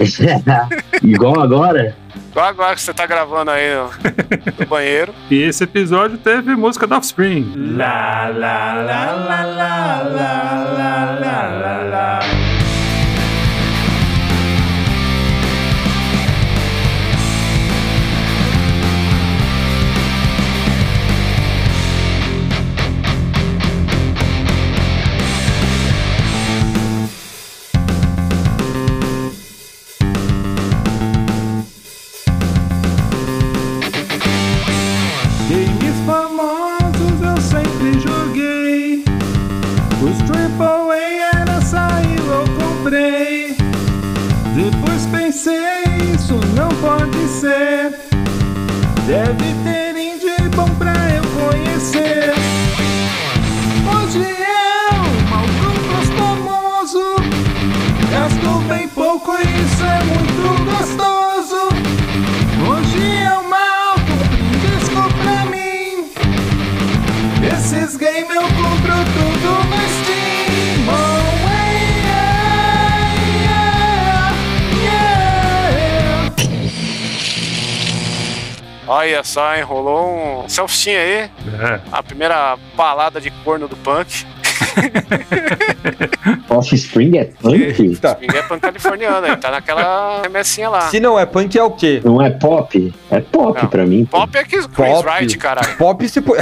Igual agora? Agora que você tá gravando aí no, no banheiro. e esse episódio teve música do Offspring. comprei. Deve ter indie bom pra eu conhecer. Hoje eu, mal famoso. Gasto bem pouco e isso é muito gostoso. Hoje eu mal compro um disco pra mim. Esses games eu compro tudo Olha só, hein? Rolou um selfie aí. É. A primeira balada de corno do punk. Offspring é punk? Tá. Ninguém é punk californiano, ele tá naquela remessinha lá. Se não é punk, é o quê? Não é pop? É pop Não. pra mim. Pop é que Chris Pop. Wright, caralho. Pop se. po-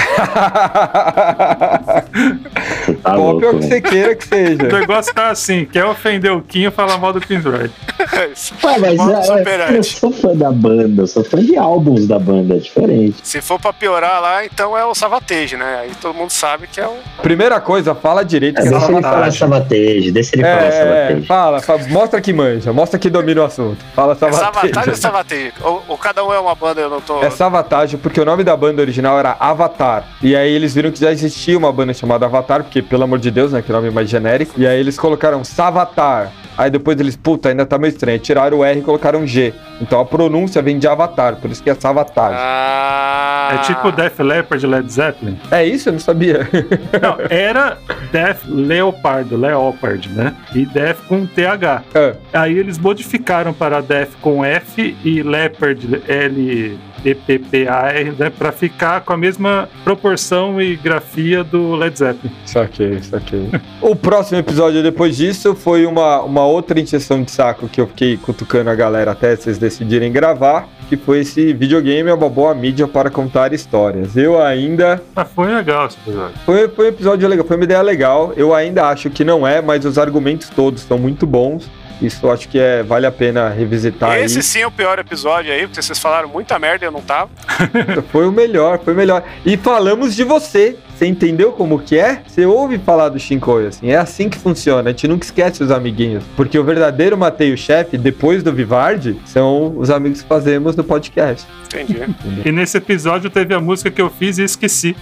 tá Pop louco, é o que você queira que O seja. negócio tá assim, quer ofender o Kim, fala mal do Prince Wright. Ué, mas é, eu sou fã da banda, eu sou fã de álbuns da banda, é diferente. Se for pra piorar lá, então é o Savatage, né? Aí todo mundo sabe que é o. Primeira coisa, fala direito É, é deixa ele falar sabotage. Savatage, deixa ele falar É, Savatage. fala, fala, mostra que manja, mostra que domina o assunto. Fala É Savatage ou sabotage. Savatage? Ou, ou cada um é uma banda, eu não tô. É Savatage, porque o nome da banda original era Avatar. E aí eles viram que já existia uma banda chamada Avatar, porque, pelo amor de Deus, né? Que nome mais genérico. E aí eles colocaram Savatar. Aí depois eles, puta, ainda tá meio estranho. Tiraram o R e colocaram G. Então a pronúncia vem de Avatar, por isso que é Savatage. Ah. É tipo Def Leppard de Led Zeppelin. É isso? Eu não sabia. Não, era Def Leopardo, Leopard, né? E Def com TH. Ah, Aí eles modificaram para Def com F e Leopard L E P P A R, né, para ficar com a mesma proporção e grafia do Led Zeppelin. saquei, saquei. o próximo episódio depois disso foi uma, uma outra injeção de saco que eu fiquei cutucando a galera até vocês decidirem gravar, que foi esse videogame é uma boa mídia para contar histórias. Eu ainda Mas foi legal esse episódio. Foi, foi um episódio legal, foi uma ideia legal. Eu ainda acho que não é, mas os argumentos todos são muito bons. Isso eu acho que é, vale a pena revisitar Esse aí. sim é o pior episódio aí, porque vocês falaram muita merda e eu não tava. Foi o melhor, foi o melhor. E falamos de você. Você entendeu como que é? Você ouve falar do Shinkoi, assim. É assim que funciona. A gente nunca esquece os amiguinhos. Porque o verdadeiro Matei o Chefe, depois do Vivardi, são os amigos que fazemos no podcast. Entendi. E nesse episódio teve a música que eu fiz e esqueci.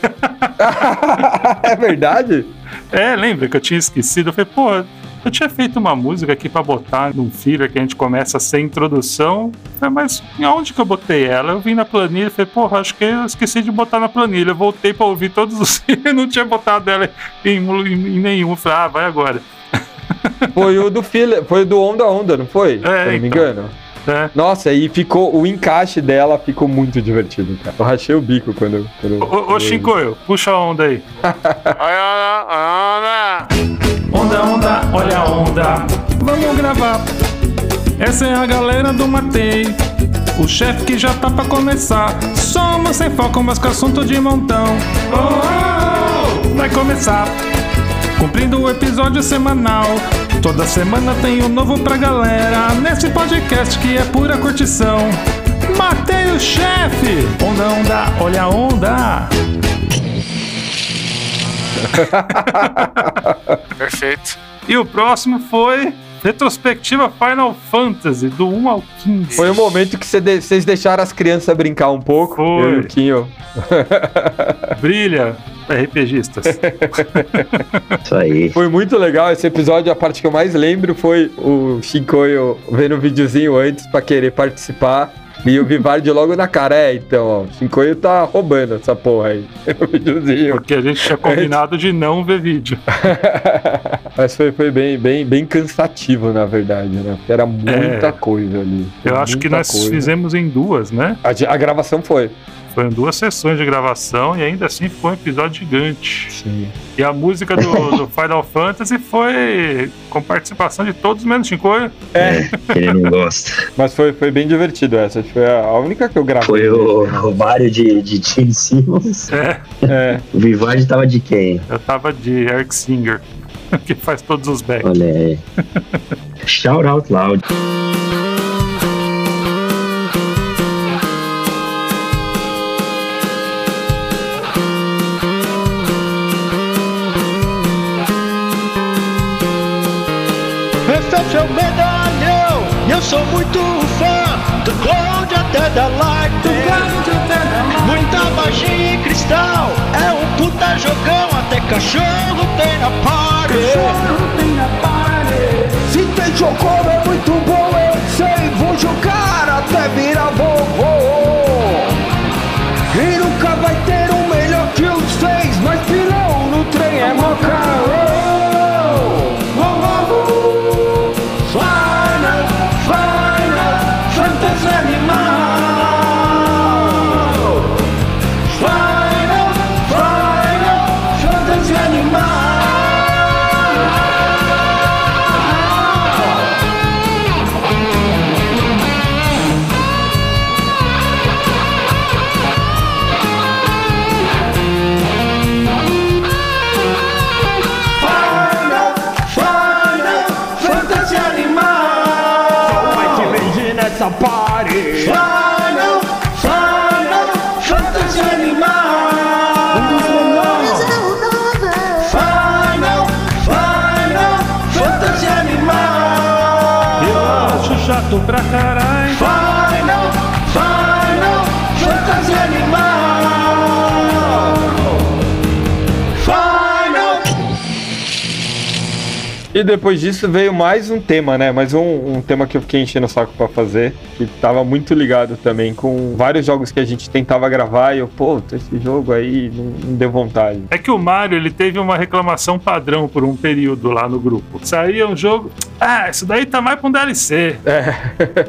é verdade? É, lembra que eu tinha esquecido? Eu falei, pô, eu tinha feito uma música aqui pra botar num filler que a gente começa sem introdução. Mas onde que eu botei ela? Eu vim na planilha e falei, porra, acho que eu esqueci de botar na planilha. Eu voltei pra ouvir todos os e não tinha botado ela em, em- em nenhum. Eu falei, ah, vai agora. Foi o do filler, foi do Onda Onda, não foi? Se eu não me então. engano. É. Nossa, e ficou. O encaixe dela ficou muito divertido, cara. Eu rachei o bico quando. quando Ô, ô Shinkoio, puxa a onda aí. Olha, olha. Onda, onda, olha a onda. Vamos gravar. Essa é a galera do Matei. O chefe que já tá pra começar. Somos sem foco, mas com assunto de montão. Oh, oh, oh, vai começar. Cumprindo o episódio semanal. Toda semana tem um novo pra galera. Nesse podcast que é pura curtição. Matei o chefe! Onda, onda, olha a onda! Perfeito. E o próximo foi retrospectiva Final Fantasy, do 1 ao 15. Foi o momento que cê de- vocês deixaram as crianças brincar um pouco. Foi. Eu e o Quinho. Brilha, RPGistas. Isso aí. Foi muito legal esse episódio. A parte que eu mais lembro foi o Shinkoio vendo o videozinho antes pra querer participar. E o Vivardi logo na cara. É, então, ó, o Shinkoio tá roubando essa porra aí. O videozinho. Porque a gente tinha combinado de não ver vídeo. Mas foi, foi bem, bem, bem cansativo, na verdade, né? Porque era muita É. coisa ali. Eu acho que nós coisa. fizemos em duas, né? A, a gravação foi. Foram duas sessões de gravação e ainda assim ficou um episódio gigante. Sim. E a música do, do Final Fantasy foi com participação de todos menos Shinkoio. É, Ele não gosta. mas foi, foi bem divertido essa. Foi a única que eu gravei. Foi o, o Mário de, de Gene Simmons. É, É. O Vivardi tava de quem? eu tava de Eric Singer, que faz todos os backs. Olha aí. Shout out loud. Eu sou muito fã do Cloud até da Lightning. Muita magia e cristal, é um puta jogão, até cachorro tem na party. Se tem chocolate é muito bom, eu sei, vou jogar até virar vovô. E nunca vai ter um melhor que os seis, mas pilão no trem é macarrão. Party. Final, E depois disso veio mais um tema, né? Mais um, um tema que eu fiquei enchendo o saco pra fazer, que tava muito ligado também com vários jogos que a gente tentava gravar e eu, pô, esse jogo aí não, não deu vontade. É que o Mario ele teve uma reclamação padrão por um período lá no grupo. Saía um jogo, ah, isso daí tá mais pra um DLC. É.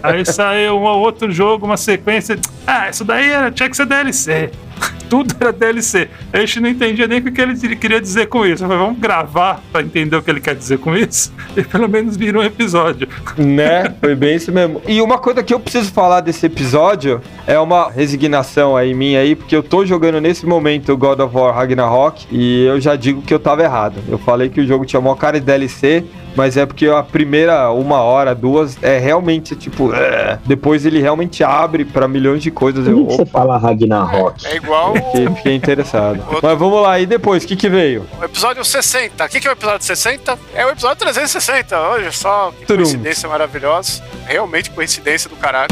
Aí saiu um outro jogo, uma sequência, ah, isso daí era, tinha que ser DLC. Tudo era DLC. A gente não entendia nem o que ele queria dizer com isso. Eu falei, vamos gravar pra entender o que ele quer dizer com isso. E pelo menos vira um episódio. Né? Foi bem isso mesmo. E uma coisa que eu preciso falar desse episódio é uma resignação aí minha aí, porque eu tô jogando nesse momento God of War Ragnarok e eu já digo que eu tava errado. Eu falei que o jogo tinha uma cara de DLC, mas é porque a primeira uma hora, duas, é realmente tipo. é. Depois ele realmente abre pra milhões de coisas. Por Eu, que, você fala Ragnarok? É igual fiquei, fiquei interessado. Mas vamos lá, e depois, o que que veio? o episódio 60. O que que é o episódio 60? É o episódio 360. Olha só, que Trum. coincidência maravilhosa. Realmente coincidência do caralho.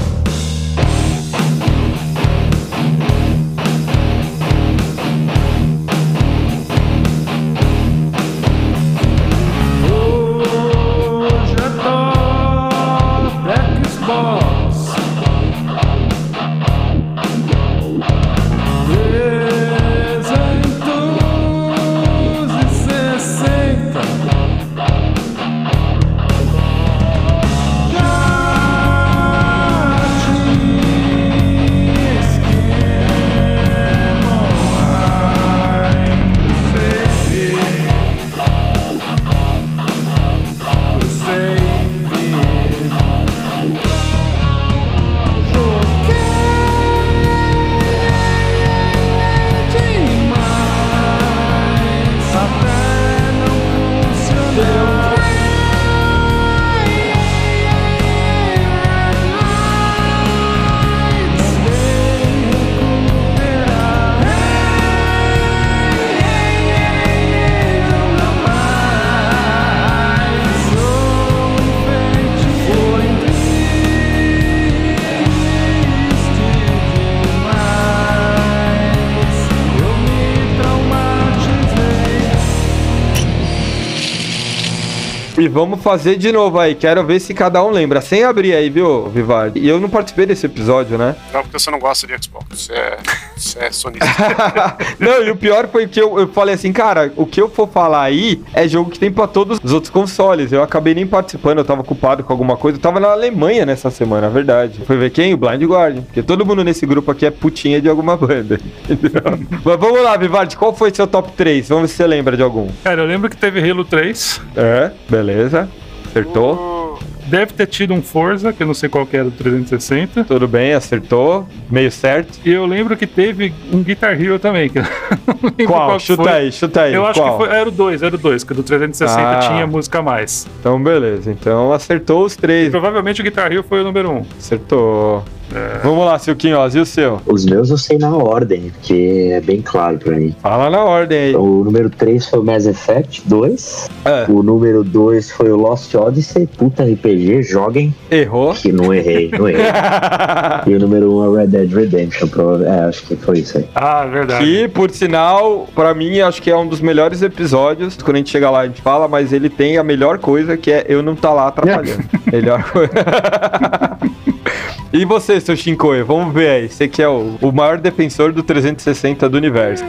Vamos fazer de novo aí. Quero ver se cada um lembra. Sem abrir aí, viu, Vivardi? E eu não participei desse episódio, né? Não, porque você não gosta de Xbox. Você é, você é sonista. não, e o pior foi que eu, eu falei assim, cara, o que eu for falar aí é jogo que tem pra todos os outros consoles. Eu acabei nem participando, eu tava ocupado com alguma coisa. Eu tava na Alemanha nessa semana, é verdade. Foi ver quem? O Blind Guardian. Porque todo mundo nesse grupo aqui é putinha de alguma banda. Entendeu? Mas vamos lá, Vivardi, qual foi seu top 3? Vamos ver se você lembra de algum. Cara, eu lembro que teve Halo 3. É, beleza. Acertou. O- Deve ter tido um Forza, que eu não sei qual que era do 360. Tudo bem, acertou. Meio certo. E eu lembro que teve um Guitar Hero também. Que eu não lembro Qual? que chuta foi. aí, chuta aí. Eu acho qual? que foi, era o 2, era o 2, que do 360 Ah. tinha música a mais. Então, beleza. Então, acertou os E três. provavelmente o Guitar Hero foi o número 1. Um. Acertou. Vamos lá, seu Quinhoz, e o seu? Os meus eu sei na ordem, porque é bem claro pra mim. Fala na ordem aí. O número 3 foi o Mass Effect 2. É, O número 2 foi o Lost Odyssey. Puta RPG, joguem. errou. Que não errei, não errei. E o número 1 é o Red Dead Redemption. prova- É, acho que foi isso aí. Ah, verdade. Que, por sinal, pra mim, acho que é um dos melhores episódios. Quando a gente chega lá, a gente fala, mas ele tem a melhor coisa, que é eu não tá lá atrapalhando. melhor coisa. e você, seu Shinkoio? Vamos ver aí. Você que é o, o maior defensor do 360 do universo.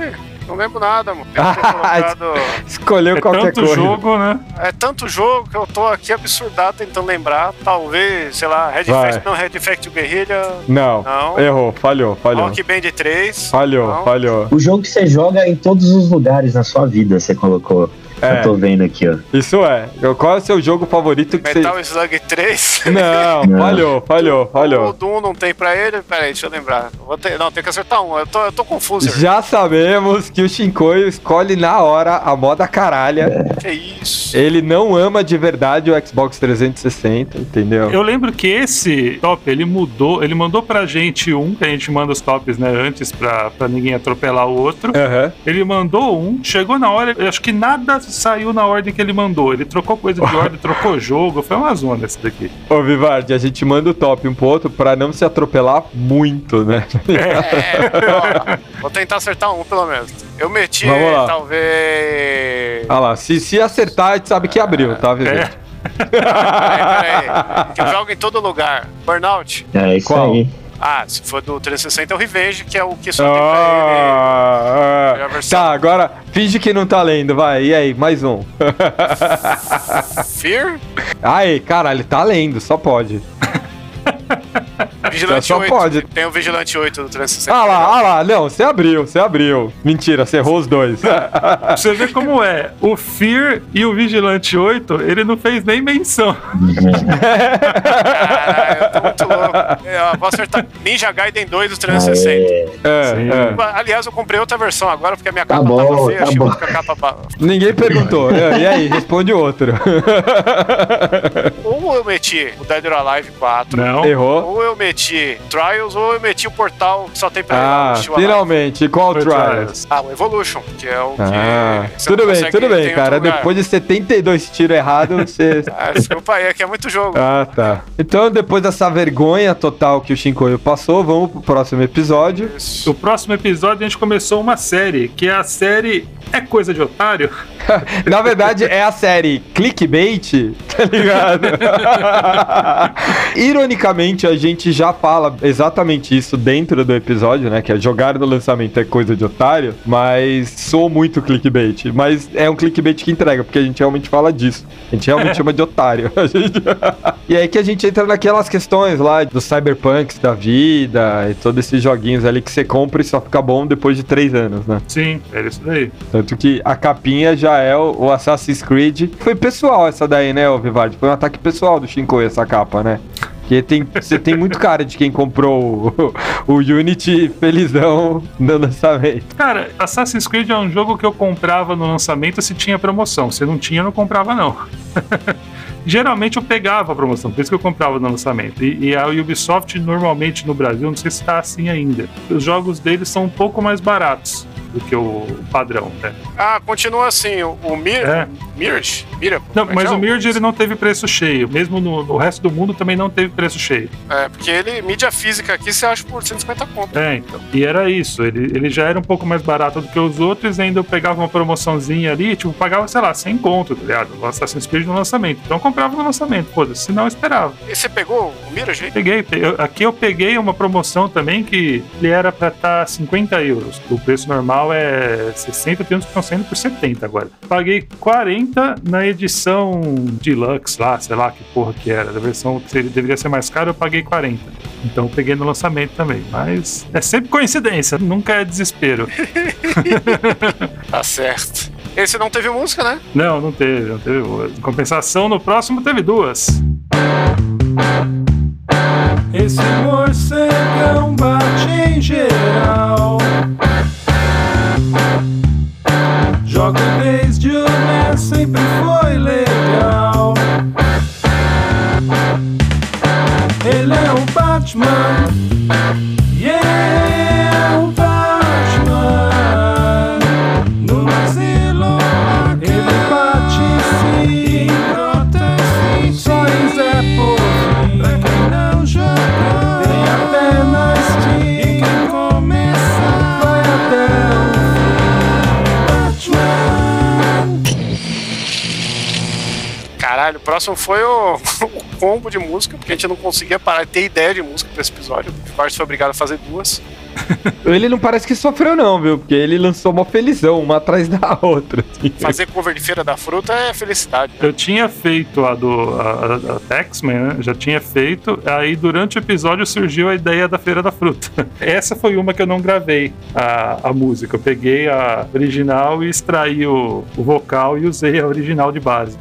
Não lembro nada, mano. Eu tô colocado- Escolheu É qualquer tanto coisa. jogo, né? É tanto jogo que eu tô aqui absurdado tentando lembrar. Talvez, sei lá, Red Vai. Effect, não, Red Effect Guerrilha, Não, Não. errou, falhou, falhou. Rock Band 3. Falhou, não. falhou. O jogo que você joga em todos os lugares na sua vida, você colocou. É. Eu tô vendo aqui, ó. Isso é. Qual é o seu jogo favorito que Metal você. Slug 3. Não, Não. falhou, falhou, O falhou. Doom não tem pra ele? Pera aí, deixa eu lembrar. Vou ter- não, tem que acertar um. Eu tô, eu tô confuso. Já sabemos que o Shinkoio escolhe na hora a moda caralha. Que isso? Ele não ama de verdade o Xbox 360, entendeu? Eu lembro que esse top, ele mudou, ele mandou pra gente um, que a gente manda os tops, né, antes pra, pra ninguém atropelar o outro. Aham. Ele mandou um, chegou na hora, eu acho que nada saiu na ordem que ele mandou. Ele trocou coisa de ordem, trocou jogo, foi uma zona esse daqui. Ô, Vivardi, a gente manda o top um pro outro pra não se atropelar muito, né? É, ó, vou tentar acertar um pelo menos. Eu meti, Vamos lá. talvez. Olha lá, se, se acertar, a gente sabe que abriu, tá, Vivardi? É. Peraí, peraí. Que joga em todo lugar. Burnout. É isso Qual? aí. Ah, se for do 360 é o Revenge, que é o que só tem pra ele. Ah, tá, agora finge que não tá lendo, vai. E aí, mais um. Fear, Aí, caralho, tá lendo, só pode. Vigilante Só 8. pode. Tem o Vigilante 8 do 360. Ah lá, ah lá, não, você abriu, você abriu. Mentira, você errou os dois. Você ver como é. O Fear e o Vigilante 8, ele não fez nem menção. Caralho, eu tô muito louco. Eu vou acertar Ninja Gaiden 2 do 360. Aê. É, Sim. é. Aliás, eu comprei outra versão agora porque a minha Tá capa bom, tava feia, tá achei bom. que a capa. Ninguém perguntou. É, E aí, responde outro. Ou eu meti o Dead or Alive 4. Não. Errou. Ou eu meti Trials, ou eu meti o portal que só tem pra Ah, Steel Alive. finalmente. Qual Trials? Ah, o Evolution, que é o que. Ah, você tudo bem, tudo bem, em cara. Depois de 72 tiros errados, você. Ah, desculpa aí, é que é muito jogo. Ah, tá. Então, depois dessa vergonha total que o Shinkoio passou, vamos pro próximo episódio. No próximo episódio a gente começou uma série, que é a série É Coisa de Otário? Na verdade, é a série Clickbait, tá ligado? Ironicamente, a gente já fala exatamente isso dentro do episódio, né? Que é jogar no lançamento é coisa de otário, mas sou muito clickbait. Mas é um clickbait que entrega, porque a gente realmente fala disso. A gente realmente chama de otário. Gente- e aí que a gente entra naquelas questões lá dos cyberpunks da vida e todos esses joguinhos ali que você compra e só fica bom depois de três anos, né? Sim, era isso daí. Tanto que a capinha já é o, Assassin's Creed. Foi pessoal essa daí, né, Vivardi? Foi um ataque pessoal do Shinkoi essa capa, né? Porque tem, você tem muito cara de quem comprou o, o Unity felizão no lançamento. Cara, Assassin's Creed é um jogo que eu comprava no lançamento se tinha promoção. Se não tinha, eu não comprava, não. Geralmente eu pegava a promoção, por isso que eu comprava no lançamento. E, e a Ubisoft, normalmente no Brasil, não sei se está assim ainda. Os jogos deles são um pouco mais baratos do que o padrão, né? Ah, continua assim, o, o Mir... É. Mirage? Mira? Não, é mas é o Mirage ele não teve preço cheio. Mesmo no, no resto do mundo também não teve preço cheio. É, porque ele, mídia física aqui, você acha por 150 conto. É, então. E era isso. Ele, ele já era um pouco mais barato do que os outros, e ainda eu pegava uma promoçãozinha ali, tipo, pagava, sei lá, 100 conto, tá ligado? O Assassin's Creed no lançamento. Então eu comprava no lançamento, foda-se. Senão eu esperava. E você pegou o Mirage aí? Peguei, pe- aqui eu peguei uma promoção também que ele era pra estar 50 euros. O preço normal é 60, tem uns que estão saindo por 70 agora. Paguei 40 na edição deluxe lá, sei lá que porra que era. Da versão que seria- deveria ser mais caro, eu paguei 40. Então eu peguei no lançamento também. Mas é sempre coincidência, nunca é desespero. Tá certo. Esse não teve música, né? Não, não teve, não teve. Em compensação, no próximo teve duas. Esse morcegão bate em geral. Jogo desde o NES, sempre foi legal. Ele é o Batman. Yeah, o Batman. Próximo foi o, o combo de música, porque a gente não conseguia parar de ter ideia de música pra esse episódio. O Bart foi obrigado a fazer duas. Ele não parece que sofreu, não, viu? Porque ele lançou uma felizão, uma atrás da outra. assim. Fazer cover de Feira da Fruta é felicidade. Eu tinha feito a do a, a, a X-Men, né? Já tinha feito. Aí durante o episódio surgiu a ideia da Feira da Fruta. Essa foi uma que eu não gravei a, a música. Eu peguei a original e extraí o, o vocal e usei a original de base.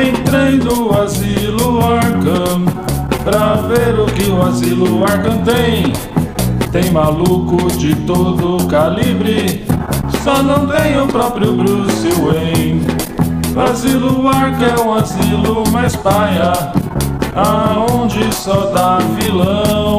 Entrei no asilo Arkham pra ver o que o asilo Arkham tem. Tem maluco de todo calibre, só não tem o próprio Bruce Wayne. Asilo Arkham é um asilo mais paia, aonde só dá vilão.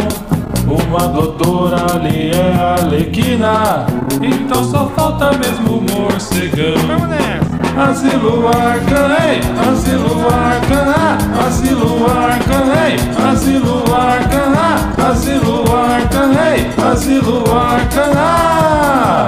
Uma doutora ali é Alequina, então só falta mesmo o morcegão. Vamos nessa! Asilo Arkham, ei! Asilo ah! Asilo Arkham, ei! Asilo Arkham, ah! Asilo Arkham, ei! Asilo Arkham, ah!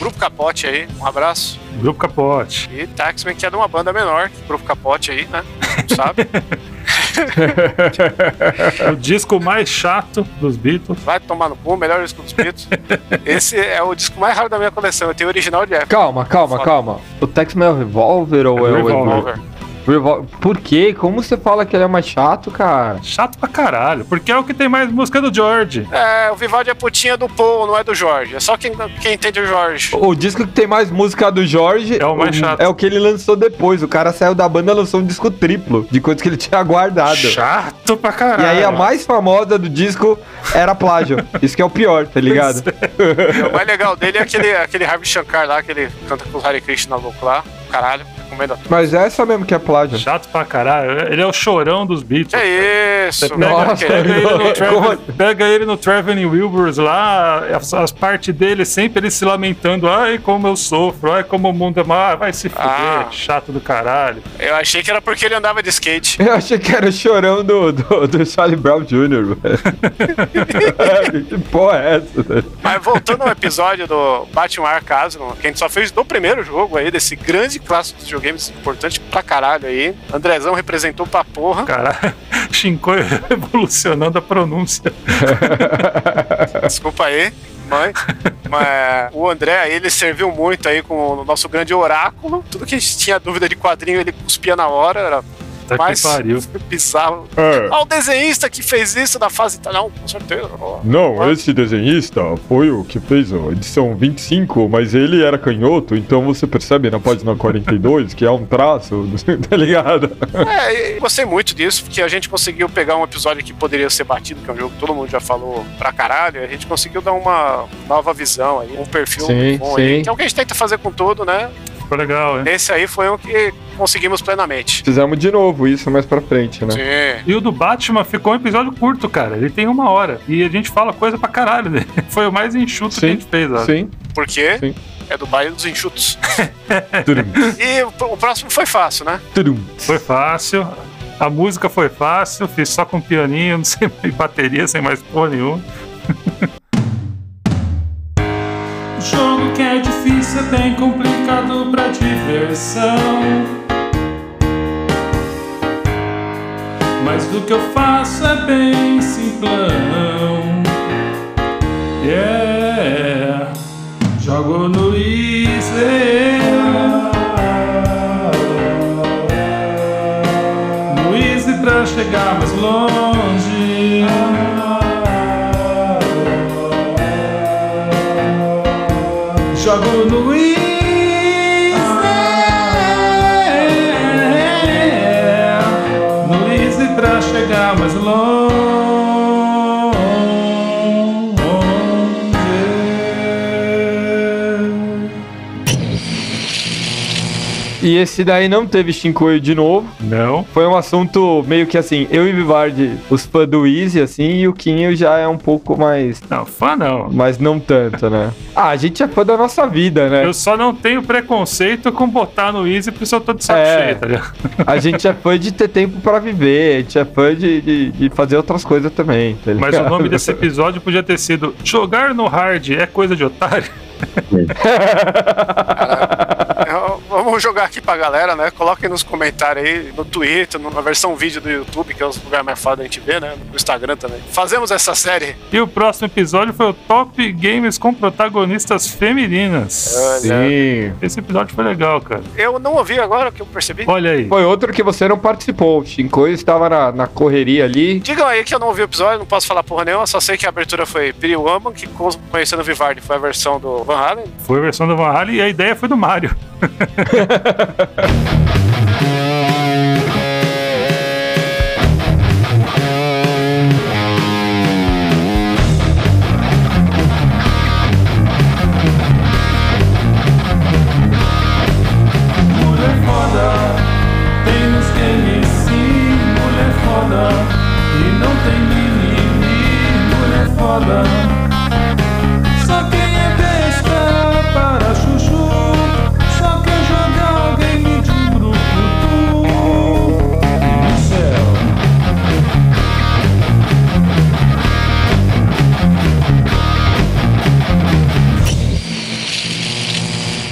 Grupo Capote aí, um abraço. Grupo Capote. E Taxman, que é de uma banda menor, Grupo Capote aí, né? Não sabe? o disco mais chato dos Beatles. Vai tomar no cu, melhor disco dos Beatles. Esse é o disco mais raro da minha coleção. Eu tenho o original de época. Calma, calma, Foda. calma. O Texman é o Revolver ou é, É o Revolver. Por quê? Como você fala que ele é mais chato, cara? Chato pra caralho, porque é o que tem mais música do George. É, o Vivaldi é putinha do Paul, não é do Jorge. É só quem, quem entende o Jorge. O disco que tem mais música do Jorge É o mais chato. é o que ele lançou depois. O cara saiu da banda e lançou um disco triplo de coisas que ele tinha guardado. Chato pra caralho. E aí a mais famosa do disco era plágio. Isso que é o pior, tá ligado? E o mais legal dele é aquele, aquele Harvey Shankar lá, que ele canta com o Hare Krishna louco lá. Caralho, Mas é essa mesmo que é plágio. Chato pra caralho. Ele é o chorão dos Beatles. É isso, Pega, Nossa, pega ele no Traveling, assim? pega ele no Traveling Wilburys lá, as, as partes dele sempre ele se lamentando. Ai, como eu sofro, ai, como o mundo é mau. Ah, vai se fuder, Ah. chato do caralho. Eu achei que era porque ele andava de skate. Eu achei que era o chorão do, do, do Charlie Brown Jr. velho. que porra é essa? velho? Mas voltando ao episódio do Batman Arkham, que a gente só fez do primeiro jogo aí, desse grande clássico dos videogames, importante pra caralho aí. Andrezão representou pra porra. Caralho, Shinkoi revolucionando a pronúncia. Desculpa aí, mãe. Mas o André aí, ele serviu muito aí com o nosso grande oráculo. Tudo que a gente tinha dúvida de quadrinho, ele cuspia na hora. Era Que mais pariu. bizarro. É. Ah, o desenhista que fez isso na fase. Não, com certeza. Não, esse desenhista foi o que fez a edição 25, mas ele era canhoto, então você percebe na página 42 que há um traço, tá ligado? É, e gostei muito disso, porque a gente conseguiu pegar um episódio que poderia ser batido, que é um jogo que todo mundo já falou pra caralho, e a gente conseguiu dar uma nova visão aí, um perfil Sim, bom sim. aí, que é o que a gente tenta fazer com tudo, né? Ficou legal, hein? Esse aí foi um que conseguimos plenamente. Fizemos de novo isso mais pra frente, né? Sim. E o do Batman ficou um episódio curto, cara. Ele tem uma hora. E a gente fala coisa pra caralho dele. Foi o mais enxuto que a Sim, gente fez, ó. Sim. Por quê? Sim. É do baile dos enxutos. E o, o próximo foi fácil, né? Foi fácil. A música foi fácil, fiz só com pianinho, não sei mais bateria, sem mais porra nenhuma. Jogo que é difícil, é bem complicado diversão. Mas do que eu faço é bem simplão. Yeah, jogo no easy. No easy pra chegar mais longe. Esse daí não teve Shinkoio de novo. Não. Foi um assunto meio que assim, eu e Vivardi, os fãs do Easy, assim, e o Quinho já é um pouco mais. Não, fã não. Mas não tanto, né? Ah, a gente é fã da nossa vida, né? Eu só não tenho preconceito com botar no Easy porque eu tô de saco É. cheio, tá ligado? A gente é fã de ter tempo pra viver, a gente é fã de, de, de fazer outras coisas também, tá Mas o ligado? nome desse episódio podia ter sido Jogar no hard é coisa de otário. É, Vamos jogar aqui pra galera, né? Coloquem nos comentários aí, no Twitter, na versão vídeo do YouTube, que é os lugares mais foda da gente ver, né? No Instagram também. Fazemos essa série. E o próximo episódio foi o Top Games com protagonistas femininas. Olha. Sim. Esse episódio foi legal, cara. Eu não ouvi agora que eu percebi. Olha aí. Foi outro que você não participou. O estava na, na correria ali. Digam aí que eu não ouvi o episódio, não posso falar porra nenhuma, só sei que a abertura foi Pretty Woman, que conhecendo o Vivardi foi a versão do Van Halen. Foi a versão do Van Halen e a ideia foi do Mario. Ha ha ha ha ha!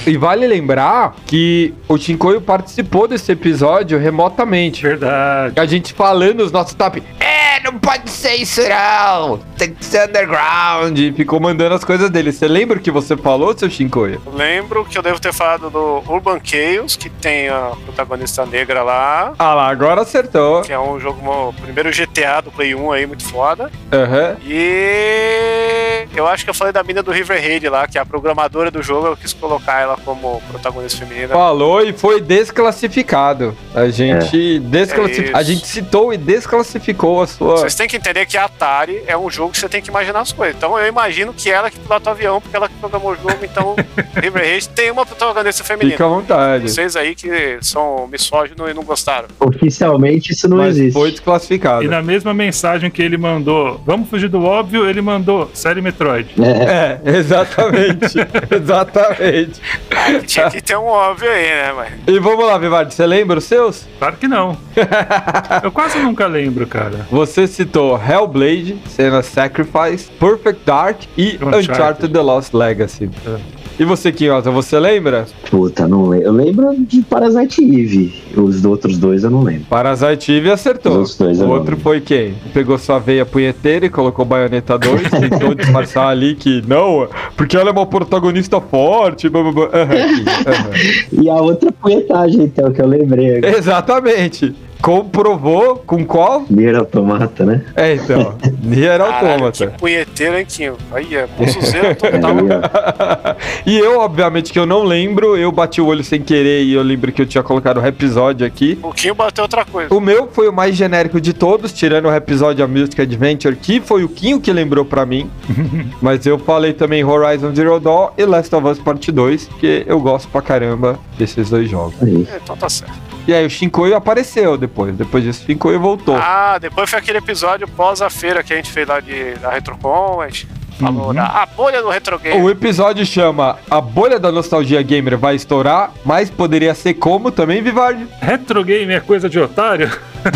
E vale lembrar que o Shinkoio participou desse episódio remotamente. Verdade. A gente falando os nossos top. É, não pode ser isso não. Tem que ser underground. E ficou mandando as coisas dele. Você lembra o que você falou, seu Shinkoio? Lembro que eu devo ter falado do Urban Chaos, que tem a protagonista negra lá, Ah lá, agora acertou. que é um jogo, o primeiro GTA do Play 1 aí, muito foda. Aham. E eu acho que eu falei da mina do River Raid lá, que é a programadora do jogo, eu quis colocar ela como protagonista feminina. Falou e foi desclassificado. A gente desclassificou. É a gente citou e desclassificou a sua. Vocês têm que entender que a Atari é um jogo que você tem que imaginar as coisas. Então eu imagino que ela que pilota o avião, porque ela que programou o jogo, então River Raid tem uma protagonista feminina. Fica à vontade. Vocês aí que são misóginos e não gostaram. Oficialmente isso não Mas existe. foi desclassificado. E na mesma mensagem que ele mandou, vamos fugir do óbvio, ele mandou série Metroid. É, É, exatamente. exatamente. Tinha que ter um óbvio aí, né, mas... E vamos lá, Vivardi, você lembra os seus? Claro que não. Eu quase nunca lembro, cara. Você citou Hellblade, Senna Sacrifice, Perfect Dark e Uncharted. Uncharted, The Lost Legacy. E você, Quinhosa, você lembra? puta, não lembro. Eu lembro de Parasite Eve. Os outros dois eu não lembro. Parasite Eve acertou. Os dois, o outro lembro. foi quem? Pegou sua veia punheteira e colocou Bayonetta 2, tentou disfarçar ali que não, porque ela é uma protagonista forte. blá, blá, blá. Aham, aham. E a outra punhetagem, então, que eu lembrei. Exatamente. Comprovou com qual? Nier Automata, né? É, então. Nier Automata. que punheteiro, hein, Kim? Aí, é Aí, total. ó. e eu, obviamente, que eu não lembro, eu bati o olho sem querer e eu lembro que eu tinha colocado o episódio aqui. O Kim bateu outra coisa. O meu foi o mais genérico de todos, tirando o episódio A Music Adventure, que foi o Quinho que lembrou pra mim. Mas eu falei também Horizon Zero Dawn e Last of Us Part 2, que eu gosto pra caramba desses dois jogos. Aí. É, Então tá certo. E aí o Shinkoio apareceu depois. Depois disso, o Shinkoio voltou. Ah, depois foi aquele episódio pós a feira que a gente fez lá de, da Retrocon, a gente falou Uhum. da a bolha do Retro Game. O episódio chama A Bolha da Nostalgia Gamer vai estourar, mas poderia ser como também, Vivardi? Retro game é coisa de otário?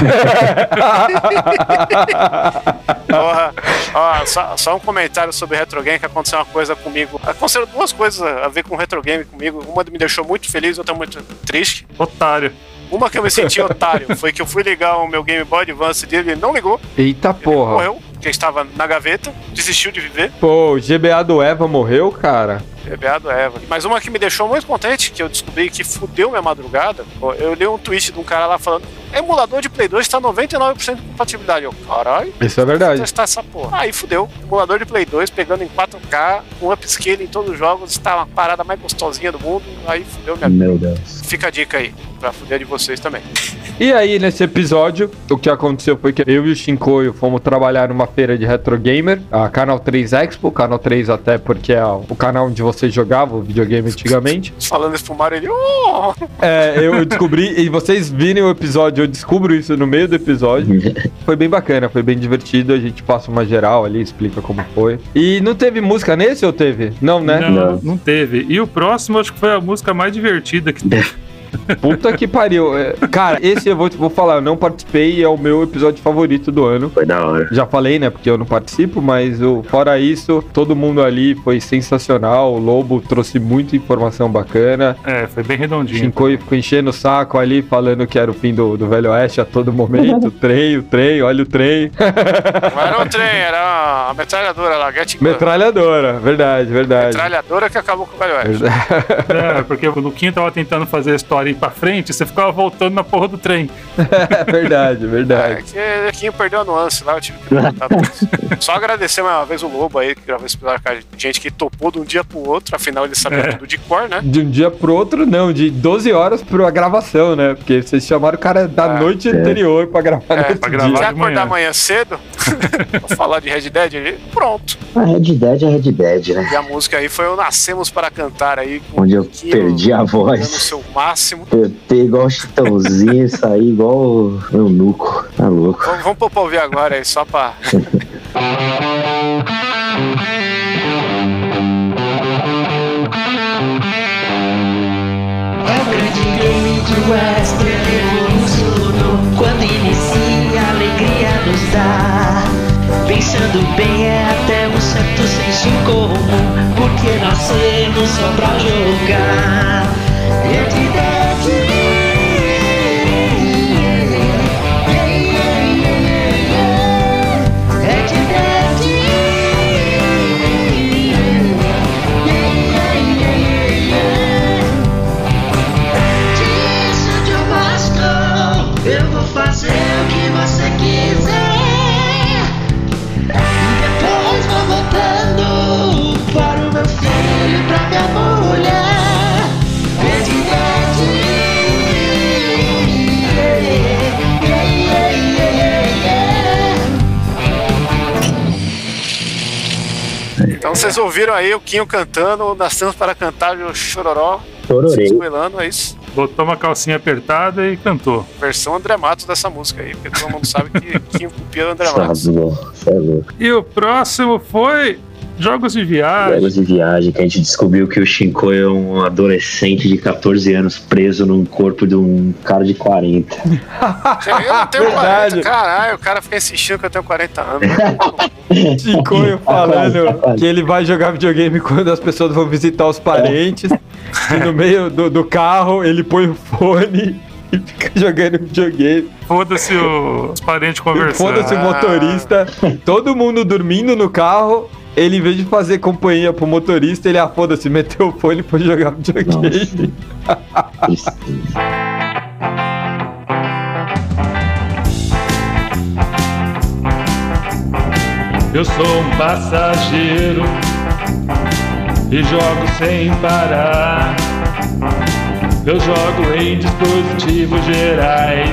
Porra. Ó, só, só um comentário sobre Retro Game que aconteceu uma coisa comigo. Aconteceram duas coisas a ver com Retro Game comigo. Uma me deixou muito feliz, outra muito triste. Otário. Uma que eu me senti otário foi que eu fui ligar o meu Game Boy Advance dele, ele não ligou, Eita porra. morreu, porque estava na gaveta, desistiu de viver. Pô, o GBA do Eva morreu, cara. Bebeado Eva. Mas uma que me deixou muito contente, que eu descobri que fudeu minha madrugada, eu li um tweet de um cara lá falando: emulador de Play 2 tá 99% de compatibilidade. Eu, caralho, Isso é vou verdade. testar essa porra. Aí fudeu. Emulador de Play 2 pegando em 4K, com upscale em todos os jogos, está uma parada mais gostosinha do mundo. Aí fudeu minha vida. Meu Deus. Fica a dica aí, pra fuder de vocês também. E aí, nesse episódio, o que aconteceu foi que eu e o Shinkoio fomos trabalhar numa feira de retro gamer, a Canal 3 Expo, Canal 3 até porque é o canal onde você você jogava o videogame antigamente. Falando isso pro Mario, ele. Oh! É, eu descobri, e vocês virem o episódio, eu descubro isso no meio do episódio. Foi bem bacana, foi bem divertido. A gente passa uma geral ali, explica como foi. E não teve música nesse ou teve? Não, né? Não, Não. não teve. E o próximo acho que foi a música mais divertida que teve. Puta que pariu. É, Cara, esse eu vou, vou falar, eu não participei e é o meu episódio favorito do ano. Foi da hora. Já falei, né? Porque eu não participo, mas o, fora isso, todo mundo ali foi sensacional. O Lobo trouxe muita informação bacana. É, foi bem redondinho. Ficou enchendo o saco ali, falando que era o fim do, do Velho Oeste a todo momento. O trem, o trem, olha o trem. Não era um trem, era a metralhadora lá, Get. Metralhadora, verdade, verdade. Metralhadora que acabou com o Velho Oeste. É, porque o Luquinho tava tentando fazer a história ir pra frente, você ficava voltando na porra do trem. verdade, É verdade. que o Quinho perdeu a nuance lá, eu tive que tudo. Só agradecer mais uma vez o Lobo aí, que gravou esse episódio com a gente que topou de um dia pro outro, afinal ele sabia É. tudo de cor, né? De um dia pro outro, não, de 12 horas pra gravação, né? Porque vocês chamaram o cara da Ah, noite anterior pra gravar É, no outro pra dia. gravar. De manhã. acordar amanhã cedo? pra falar de Red Dead ali? Pronto. A Red Dead é Red Dead, né? E a música aí foi o Nascemos para Cantar aí, Onde eu perdi a voz. seu máximo. Apertei igual o chitãozinho e saí igual o eunuco. Tá louco. Vamos, vamos pôr pra ouvir agora aí, só pra. É o grande game de Western revolucionou Quando inicia a alegria nos dá Pensando bem é até um certo senso comum Porque nascemos só pra jogar vocês ouviram aí o Quinho cantando, Nascemos para Cantar o Chororó, Chororei. esgoelando, é isso. Botou uma calcinha apertada e cantou. Versão André Matos dessa música aí, porque todo mundo sabe que Quinho copia do André Matos. E o próximo foi Jogos de Viagem. Jogos de viagem, que a gente descobriu que o Shinkoi é um adolescente de 14 anos preso num corpo de um cara de 40. Eu não tenho Verdade. 40, caralho, o cara fica insistindo que eu tenho 40 anos. Chicoio Tá quase, tá falando quase. que ele vai jogar videogame quando as pessoas vão visitar os parentes. E no meio do, do carro ele põe o fone e fica jogando videogame. Foda-se o- os parentes conversando. Foda-se o motorista, todo mundo dormindo no carro. Ele, em vez de fazer companhia pro motorista, ele, ah, foda-se, meteu o fone e foi jogar videogame. Eu sou um passageiro e jogo sem parar. Eu jogo em dispositivos gerais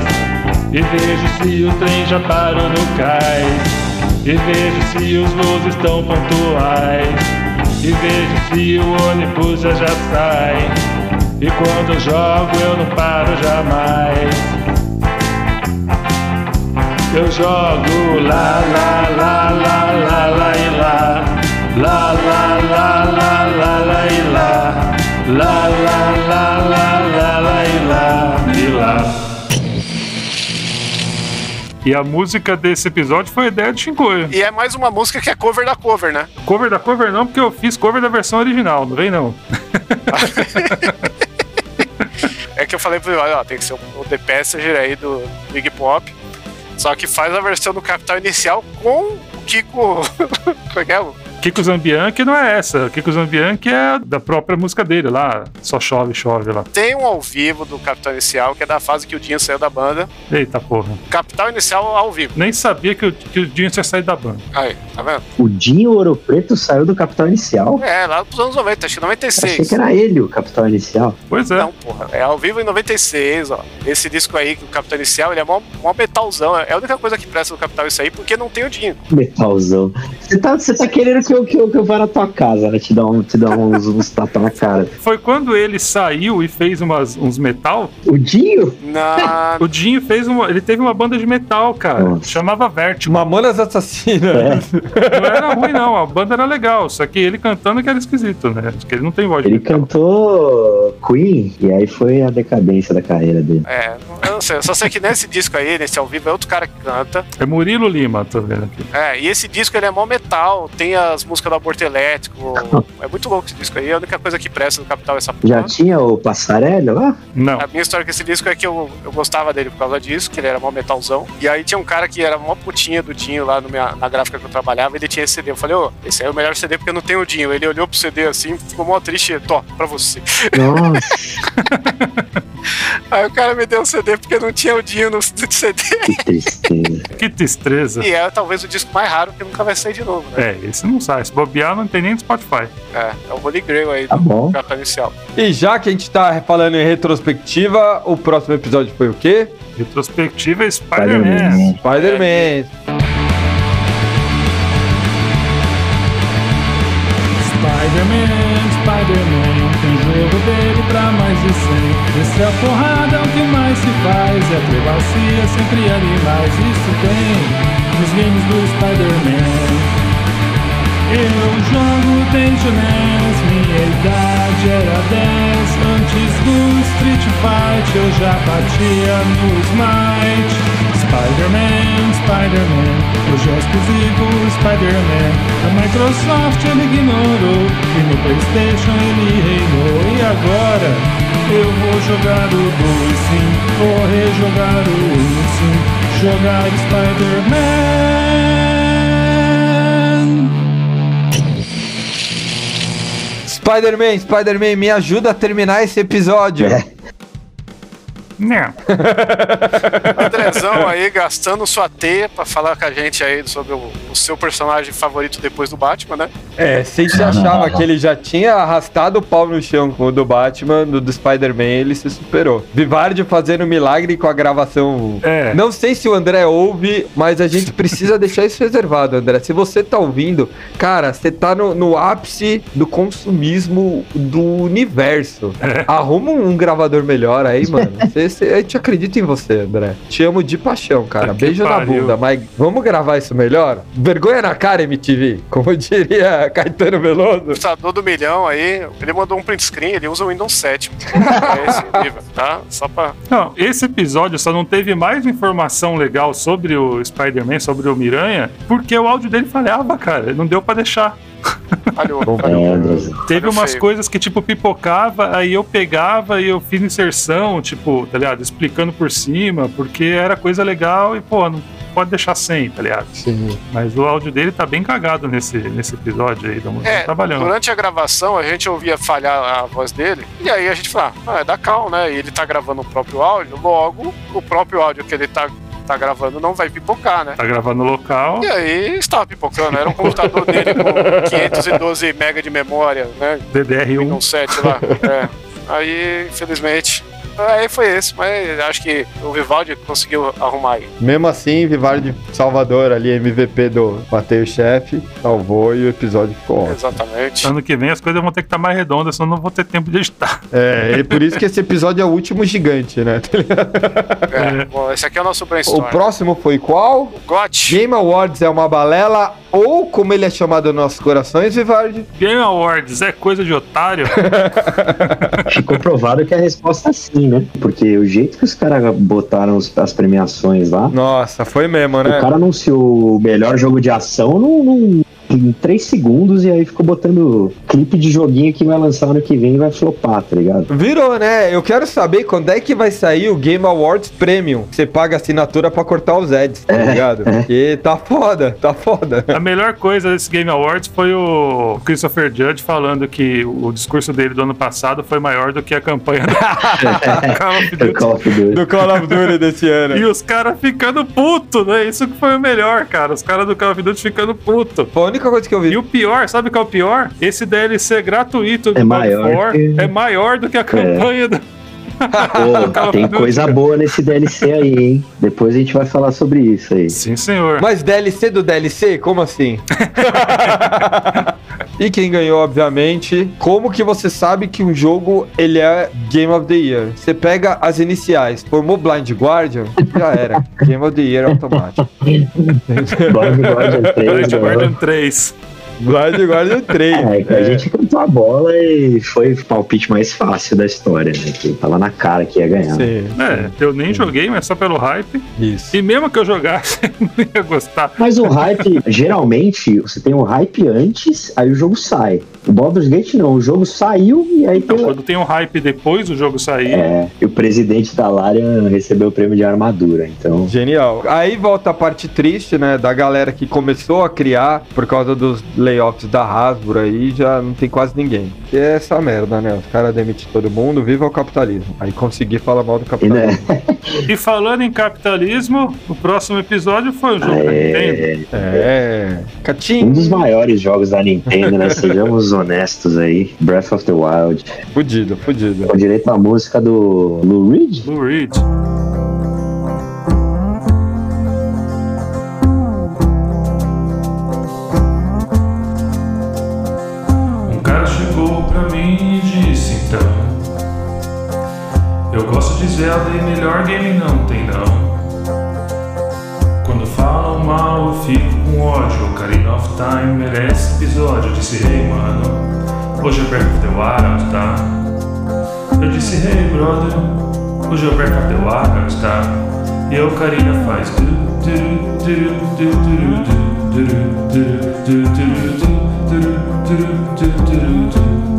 e vejo se o trem já parou no cais. E vejo se os voos estão pontuais. E vejo se o ônibus já já sai. E quando eu jogo eu não paro jamais. Eu jogo lá, lá, lá, lá, lá, lá e lá. Lá, lá, lá, lá, lá, lá e lá. Lá, lá, lá, lá, lá, lá e lá e lá. E a música desse episódio foi a ideia de Shinkoio. E é mais uma música que é cover da cover, né? Cover da cover não, porque eu fiz cover da versão original, não vem não. É que eu falei pro ele, olha, ó, tem que ser o o The Passenger aí do Big Pop. Só que faz a versão do Capital Inicial com o Kiko. Como é que é? Kiko Zambianchi não é essa. Kiko Zambianchi é da própria música dele lá. Só chove, chove lá. Tem um ao vivo do Capital Inicial, que é da fase que o Dinho saiu da banda. Eita porra. Capital Inicial ao vivo. Nem sabia que o, que o Dinho tinha saído da banda. Aí, tá vendo? O Dinho Ouro Preto saiu do Capital Inicial. É, lá dos anos 90, acho que Achei 96. que era ele o Capital Inicial. Pois é. Não, porra. É ao vivo em 96, ó. Esse disco aí, que o Capital Inicial, ele é mó, mó metalzão. É a única coisa que presta do Capital isso aí, porque não tem o Dinho. Metalzão. Você tá, você tá querendo que eu, que, eu, que eu vou na tua casa, né? Te dar, um, te dar uns, uns tapas na cara. Foi quando ele saiu e fez umas, uns metal. O Dinho? Na... O Dinho fez uma. Ele teve uma banda de metal, cara. Nossa. Chamava Vertigo. Mamonas Assassinas. É. Não era ruim, não. A banda era legal. Só que ele cantando que era esquisito, né? Porque ele não tem voz de Ele metal. cantou Queen e aí foi a decadência da carreira dele. É, eu não sei. Eu só sei que nesse disco aí, nesse ao vivo, é outro cara que canta. É Murilo Lima, tô vendo aqui. É, e esse disco ele é mó metal, tem as músicas do aborto elétrico. É muito louco esse disco aí. A única coisa que presta no Capital é essa Já porra. tinha o Passarelli lá? Não. A minha história com esse disco é que eu, eu gostava dele por causa disso, que ele era mó metalzão. E aí tinha um cara que era mó putinha do Dinho lá no minha, na gráfica que eu trabalhava, ele tinha esse CD. Eu falei, ô, esse aí é o melhor CD porque eu não tenho o Dinho. Ele olhou pro CD assim, ficou mó triste, tô, pra você. Nossa, Aí o cara me deu um CD porque não tinha o Dinho no CD. que tristeza. Que tristeza. E é talvez o disco mais raro que nunca vai sair de novo, né? É, esse não sai. Se bobear, não tem nem no Spotify. É, é o Holy Grail aí Tá do bom. capa inicial. E já que a gente tá falando em retrospectiva, o próximo episódio foi o quê? Retrospectiva Spider-Man. Spider-Man. Spider-Man. Spider-Man, Spider-Man, tem jogo dele pra mais de 100. Esse é a porrada, é o que mais se faz. É acrobacia, sempre animais. Isso tem nos games do Spider-Man. Eu jogo desde o NES, minha idade era 10 Antes do Street Fight eu já batia no Smite Spider-Man, Spider-Man, hoje é exclusivo Spider-Man. A Microsoft ele ignorou e no Playstation ele reinou. E agora eu vou jogar o 2 sim, vou rejogar o 1 sim. Jogar Spider-Man Spider-Man, Spider-Man, me ajuda a terminar esse episódio. É. Não. Andrezão aí gastando sua teia pra falar com a gente aí sobre o, o seu personagem favorito depois do Batman, né? É, se a gente achava que ele já tinha arrastado o pau no chão com o do Batman, no do Spider-Man ele se superou. Vivardi fazendo milagre com a gravação. É. Não sei se o André ouve, mas a gente precisa deixar isso reservado, André. Se você tá ouvindo, cara, você tá no, no ápice do consumismo do universo. Arruma um gravador melhor aí, mano. Cê- cê- a gente acredita em você, André. Te amo de paixão, cara. Que Beijo na pariu. bunda, mas vamos gravar isso melhor? Vergonha na cara, MTV. Como diria Caetano Veloso. computador do milhão aí, ele mandou um print screen, ele usa o Windows 7. É esse nível, tá? Só pra. Não, esse episódio só não teve mais informação legal sobre o Spider-Man, sobre o Miranha, porque o áudio dele falhava, cara. Não deu pra deixar. Falhou, É, falhou. Teve umas feio. coisas que, tipo, pipocava, aí eu pegava e eu fiz inserção, tipo, tá ligado? Explicando por cima, porque era coisa legal e, pô, não pode deixar sem, tá ligado? Sim. Mas o áudio dele tá bem cagado nesse, nesse episódio aí, estamos É, trabalhando. durante a gravação a gente ouvia falhar a voz dele, e aí a gente falava, ah, é da Cal, né? E ele tá gravando o próprio áudio, logo o próprio áudio que ele tá, tá gravando não vai pipocar, né? Tá gravando no local. E aí estava pipocando, era um computador dele com 512 MB de memória, né? DDR1. Windows 7 lá. É. Aí, infelizmente. Aí foi esse, mas acho que o Vivaldi conseguiu arrumar aí. Mesmo assim, Vivardi Salvador ali, MVP do Matei o Chefe, salvou e o episódio ficou ótimo. Exatamente. Ano que vem as coisas vão ter que estar mais redondas, senão não vou ter tempo de editar. É, e por isso que esse episódio é o último gigante, né? É. Bom, esse aqui é o nosso O brainstorm. próximo foi qual? GOT. Game Awards é uma balela ou como ele é chamado nos nossos corações, Vivardi? Game Awards é coisa de otário? Ficou provado que a resposta é sim, né? Porque o jeito que os caras botaram as premiações lá, Nossa, foi mesmo, o né? cara anunciou o melhor jogo de ação num, num- em 3 segundos e aí ficou botando clipe de joguinho que vai lançar ano que vem e vai flopar, tá ligado? Virou, né? Eu quero saber quando é que vai sair o Game Awards Premium. Você paga assinatura pra cortar os ads, tá ligado? Porque tá foda, tá foda. A melhor coisa desse Game Awards foi o Christopher Judge falando que o discurso dele do ano passado foi maior do que a campanha do Call of Do Duty. Call of Duty. Do Call of Duty desse ano. E os caras ficando puto, né? Isso que foi o melhor, cara. Os caras do Call of Duty ficando puto. Foi única coisa que eu vi. E o pior, sabe qual é o pior? Esse DLC gratuito do É God maior of War que- é maior do que a campanha do, Pô, tem coisa boa nesse DLC aí, hein? Depois a gente vai falar sobre isso aí. Sim, senhor. Mas DLC do DLC? Como assim? e quem ganhou, obviamente, como que você sabe que um jogo ele é Game of the Year? Você pega as iniciais, formou Blind Guardian, já era. Game of the Year automático. Blind Guardian 3. Blind né? Guardian 3. Blind Guardian 3. É, que a gente cantou a bola e foi o palpite mais fácil da história, né? Que tava na cara que ia ganhar. Sim, É, eu nem joguei, mas só pelo hype. isso. E mesmo que eu jogasse, eu não ia gostar. Mas o hype, geralmente, você tem um hype antes, aí o jogo sai. O Baldur's Gate não, o jogo saiu e aí Então, tem. quando tem um hype depois do jogo sair, É, e o presidente da Larian recebeu o prêmio de armadura, então. Genial. Aí volta a parte triste, né? Da galera que começou a criar por causa dos layoffs da Hasbro aí, já não tem quase ninguém. Que é essa merda, né? Os caras demitem todo mundo, viva o capitalismo. Aí consegui falar mal do E, capitalismo. né? E falando em capitalismo, o próximo episódio foi um jogo da Nintendo. É, É. um dos maiores jogos da Nintendo, né? Sejamos honestos aí. Breath of the Wild. Fudido, fudido. Com direito à música do Lou Reed. Blue Ridge. Então Eu gosto de Zelda e melhor game não tem não Quando falam mal eu fico com ódio Ocarina of Time merece episódio Eu disse hey mano Hoje é Breath of the Wild tá Eu disse hey brother Hoje é Breath of the Wild tá E a Ocarina faz du- du- du- du- du- du- du- du- du- du- du- du- du- du- du- du- du-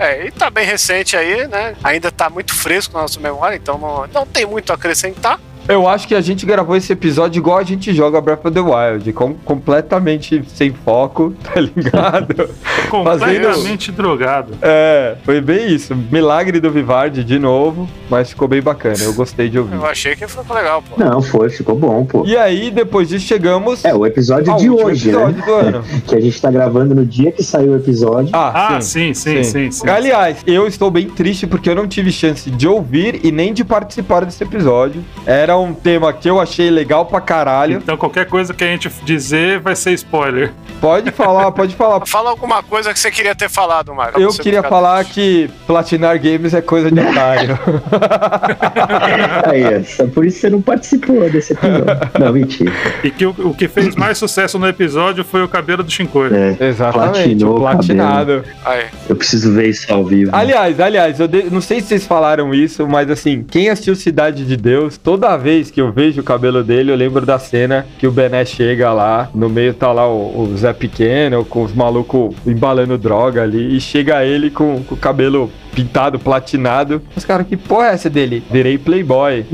É, e tá bem recente aí, né? Ainda tá muito fresco na nossa memória, então não, não tem muito a acrescentar. Eu acho que a gente gravou esse episódio igual a gente joga Breath of the Wild, com- completamente sem foco, tá ligado? Completamente drogado. É, foi bem isso. Milagre do Vivardi de novo, mas ficou bem bacana. Eu gostei de ouvir. Eu achei que foi legal, pô. Não, foi, ficou bom, pô. E aí, depois disso, chegamos É, o episódio ao de hoje, episódio né? do ano. Que a gente tá gravando no dia que saiu o episódio. Ah, sim, sim, sim, sim. Aliás, eu estou bem triste porque eu não tive chance de ouvir e nem de participar desse episódio. Era um tema que eu achei legal pra caralho. Então qualquer coisa que a gente dizer vai ser spoiler. Pode falar, pode falar. Fala alguma coisa que você queria ter falado, Marcos. Eu queria falar que platinar games é coisa de otário. Aí, ó, só por isso você não participou desse episódio. Não, mentira. E que o, o que fez mais sucesso no episódio foi o cabelo do Shinkoi. É, Exatamente, Platinou platinado. Aí. eu preciso ver isso ao vivo. Aliás, aliás, eu de- não sei se vocês falaram isso, mas assim, quem assistiu Cidade de Deus, toda vez que eu vejo o cabelo dele, eu lembro da cena que o Bené chega lá, no meio tá lá o, o Zé Pequeno, com os malucos embalando droga ali, e chega ele com, com o cabelo pintado, platinado. Os caras, que porra é essa dele? Virei playboy.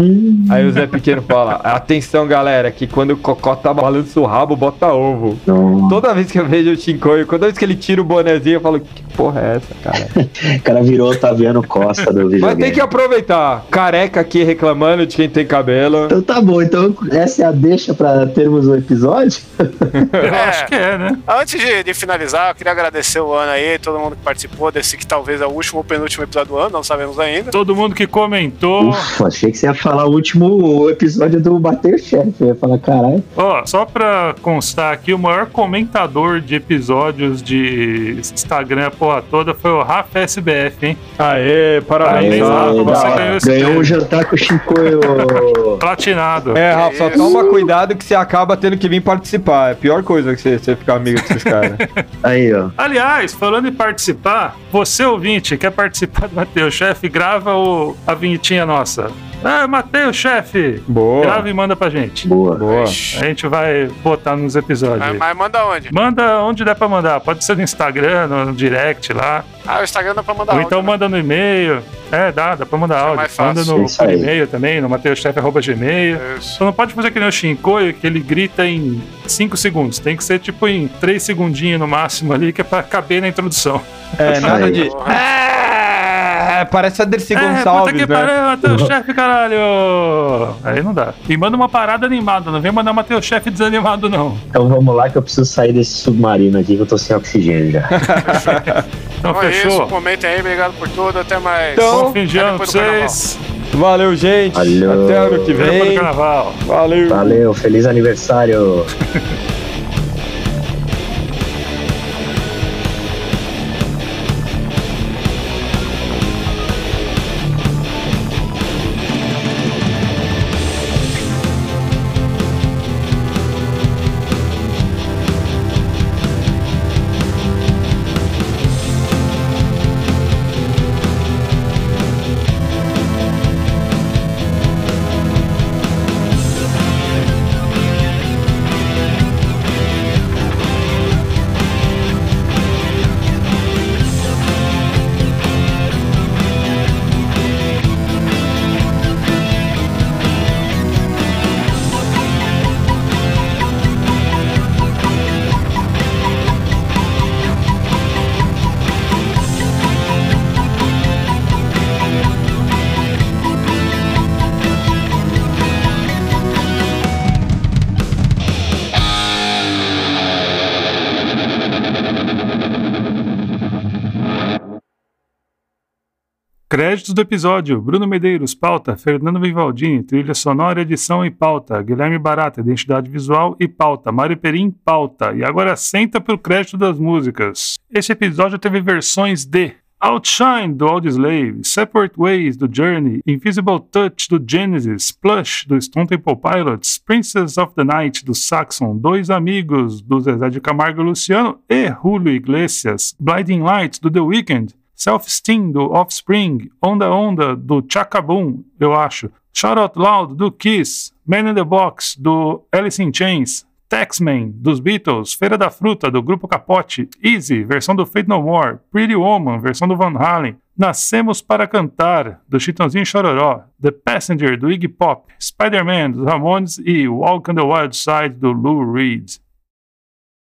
Aí o Zé Pequeno fala, atenção galera, que quando o Cocó tá balançando o rabo, bota ovo. Não, Toda vez que eu vejo o Shinkoio, toda vez que ele tira o bonezinho, eu falo, que porra é essa, cara? o cara virou Otaviano Costa do videogame. Mas tem que aproveitar. Careca aqui reclamando de quem tem cabelo. Então tá bom, então essa é a deixa pra termos o episódio? Eu acho que é, né? Antes de, de finalizar, eu queria agradecer o ano aí, todo mundo que participou desse que talvez é o último ou penúltimo episódio do ano, não sabemos ainda. Todo mundo que comentou. Ufa, achei que você ia falar o último episódio do Bater Chefe. Eu ia falar, caralho. Ó, só pra constar aqui, o maior comentador de episódios de Instagram, a porra toda, foi o Rafa SBF, hein? Aê, parabéns, Parabéns, Rafa, Aê, você ganhou esse Ganhou um jantar com o Chicoio. Platinado. É, Rafa, só toma cuidado que você acaba tendo que vir participar. É a pior coisa que você, você ficar amigo desses caras. Aí, ó. Aliás, falando em participar, você ouvinte quer participar do Mateus Chefe, grava o, a vinhetinha nossa. Ah, Mateus Chefe! Boa. Grava e manda pra gente. Boa. Boa. A gente vai botar nos episódios. Mas, mas manda onde? Manda onde der pra mandar. Pode ser no Instagram, no direct lá. Ah, o Instagram dá pra mandar Ou áudio, então né? manda no e-mail. É, dá, dá pra mandar Isso é áudio. mais fácil. Manda no Isso aí. por e-mail também, no mateuschef.gmail. Isso. Só não pode fazer que nem o Shinkoio, que ele grita em 5 segundos. Tem que ser tipo em 3 segundinhos no máximo ali, que é pra caber na introdução. É, nada de. Porra. É, parece a Dercy É, puta Gonçalves, que né? pariu, Matheus Chefe, caralho! Aí não dá. E manda uma parada animada, não vem mandar Matheus Chefe desanimado, não. Então vamos lá que eu preciso sair desse submarino aqui que eu tô sem oxigênio já. Então Então é isso, fechou. comentem aí, obrigado por tudo, até mais. Então, Bom fim de ano pra vocês. Valeu, gente. Valeu. Até ano que vem. carnaval. Valeu. Valeu, feliz aniversário. Créditos do episódio: Bruno Medeiros, pauta, Fernando Vivaldini, trilha sonora, edição e pauta, Guilherme Barata, identidade visual e pauta, Mário Perim, pauta. E agora senta pro crédito das músicas. Este episódio teve versões de Outshine, do Audioslave, Separate Ways, do Journey, Invisible Touch, do Genesis, Plush, do Stone Temple Pilots, Princess of the Night, do Saxon, Dois Amigos, do Zezé de Camargo e Luciano e Julio Iglesias, Blinding Lights, do The Weeknd, Self-Esteem, do Offspring, Onda Onda, do Chakaboom, eu acho, Shout Out Loud, do Kiss, Man in the Box, do Alice in Chains, Taxman, dos Beatles, Feira da Fruta, do Grupo Capote, Easy, versão do Fate No More, Pretty Woman, versão do Van Halen, Nascemos para Cantar, do Chitãozinho Chororó, The Passenger, do Iggy Pop, Spider-Man, dos Ramones e Walk on the Wild Side, do Lou Reed.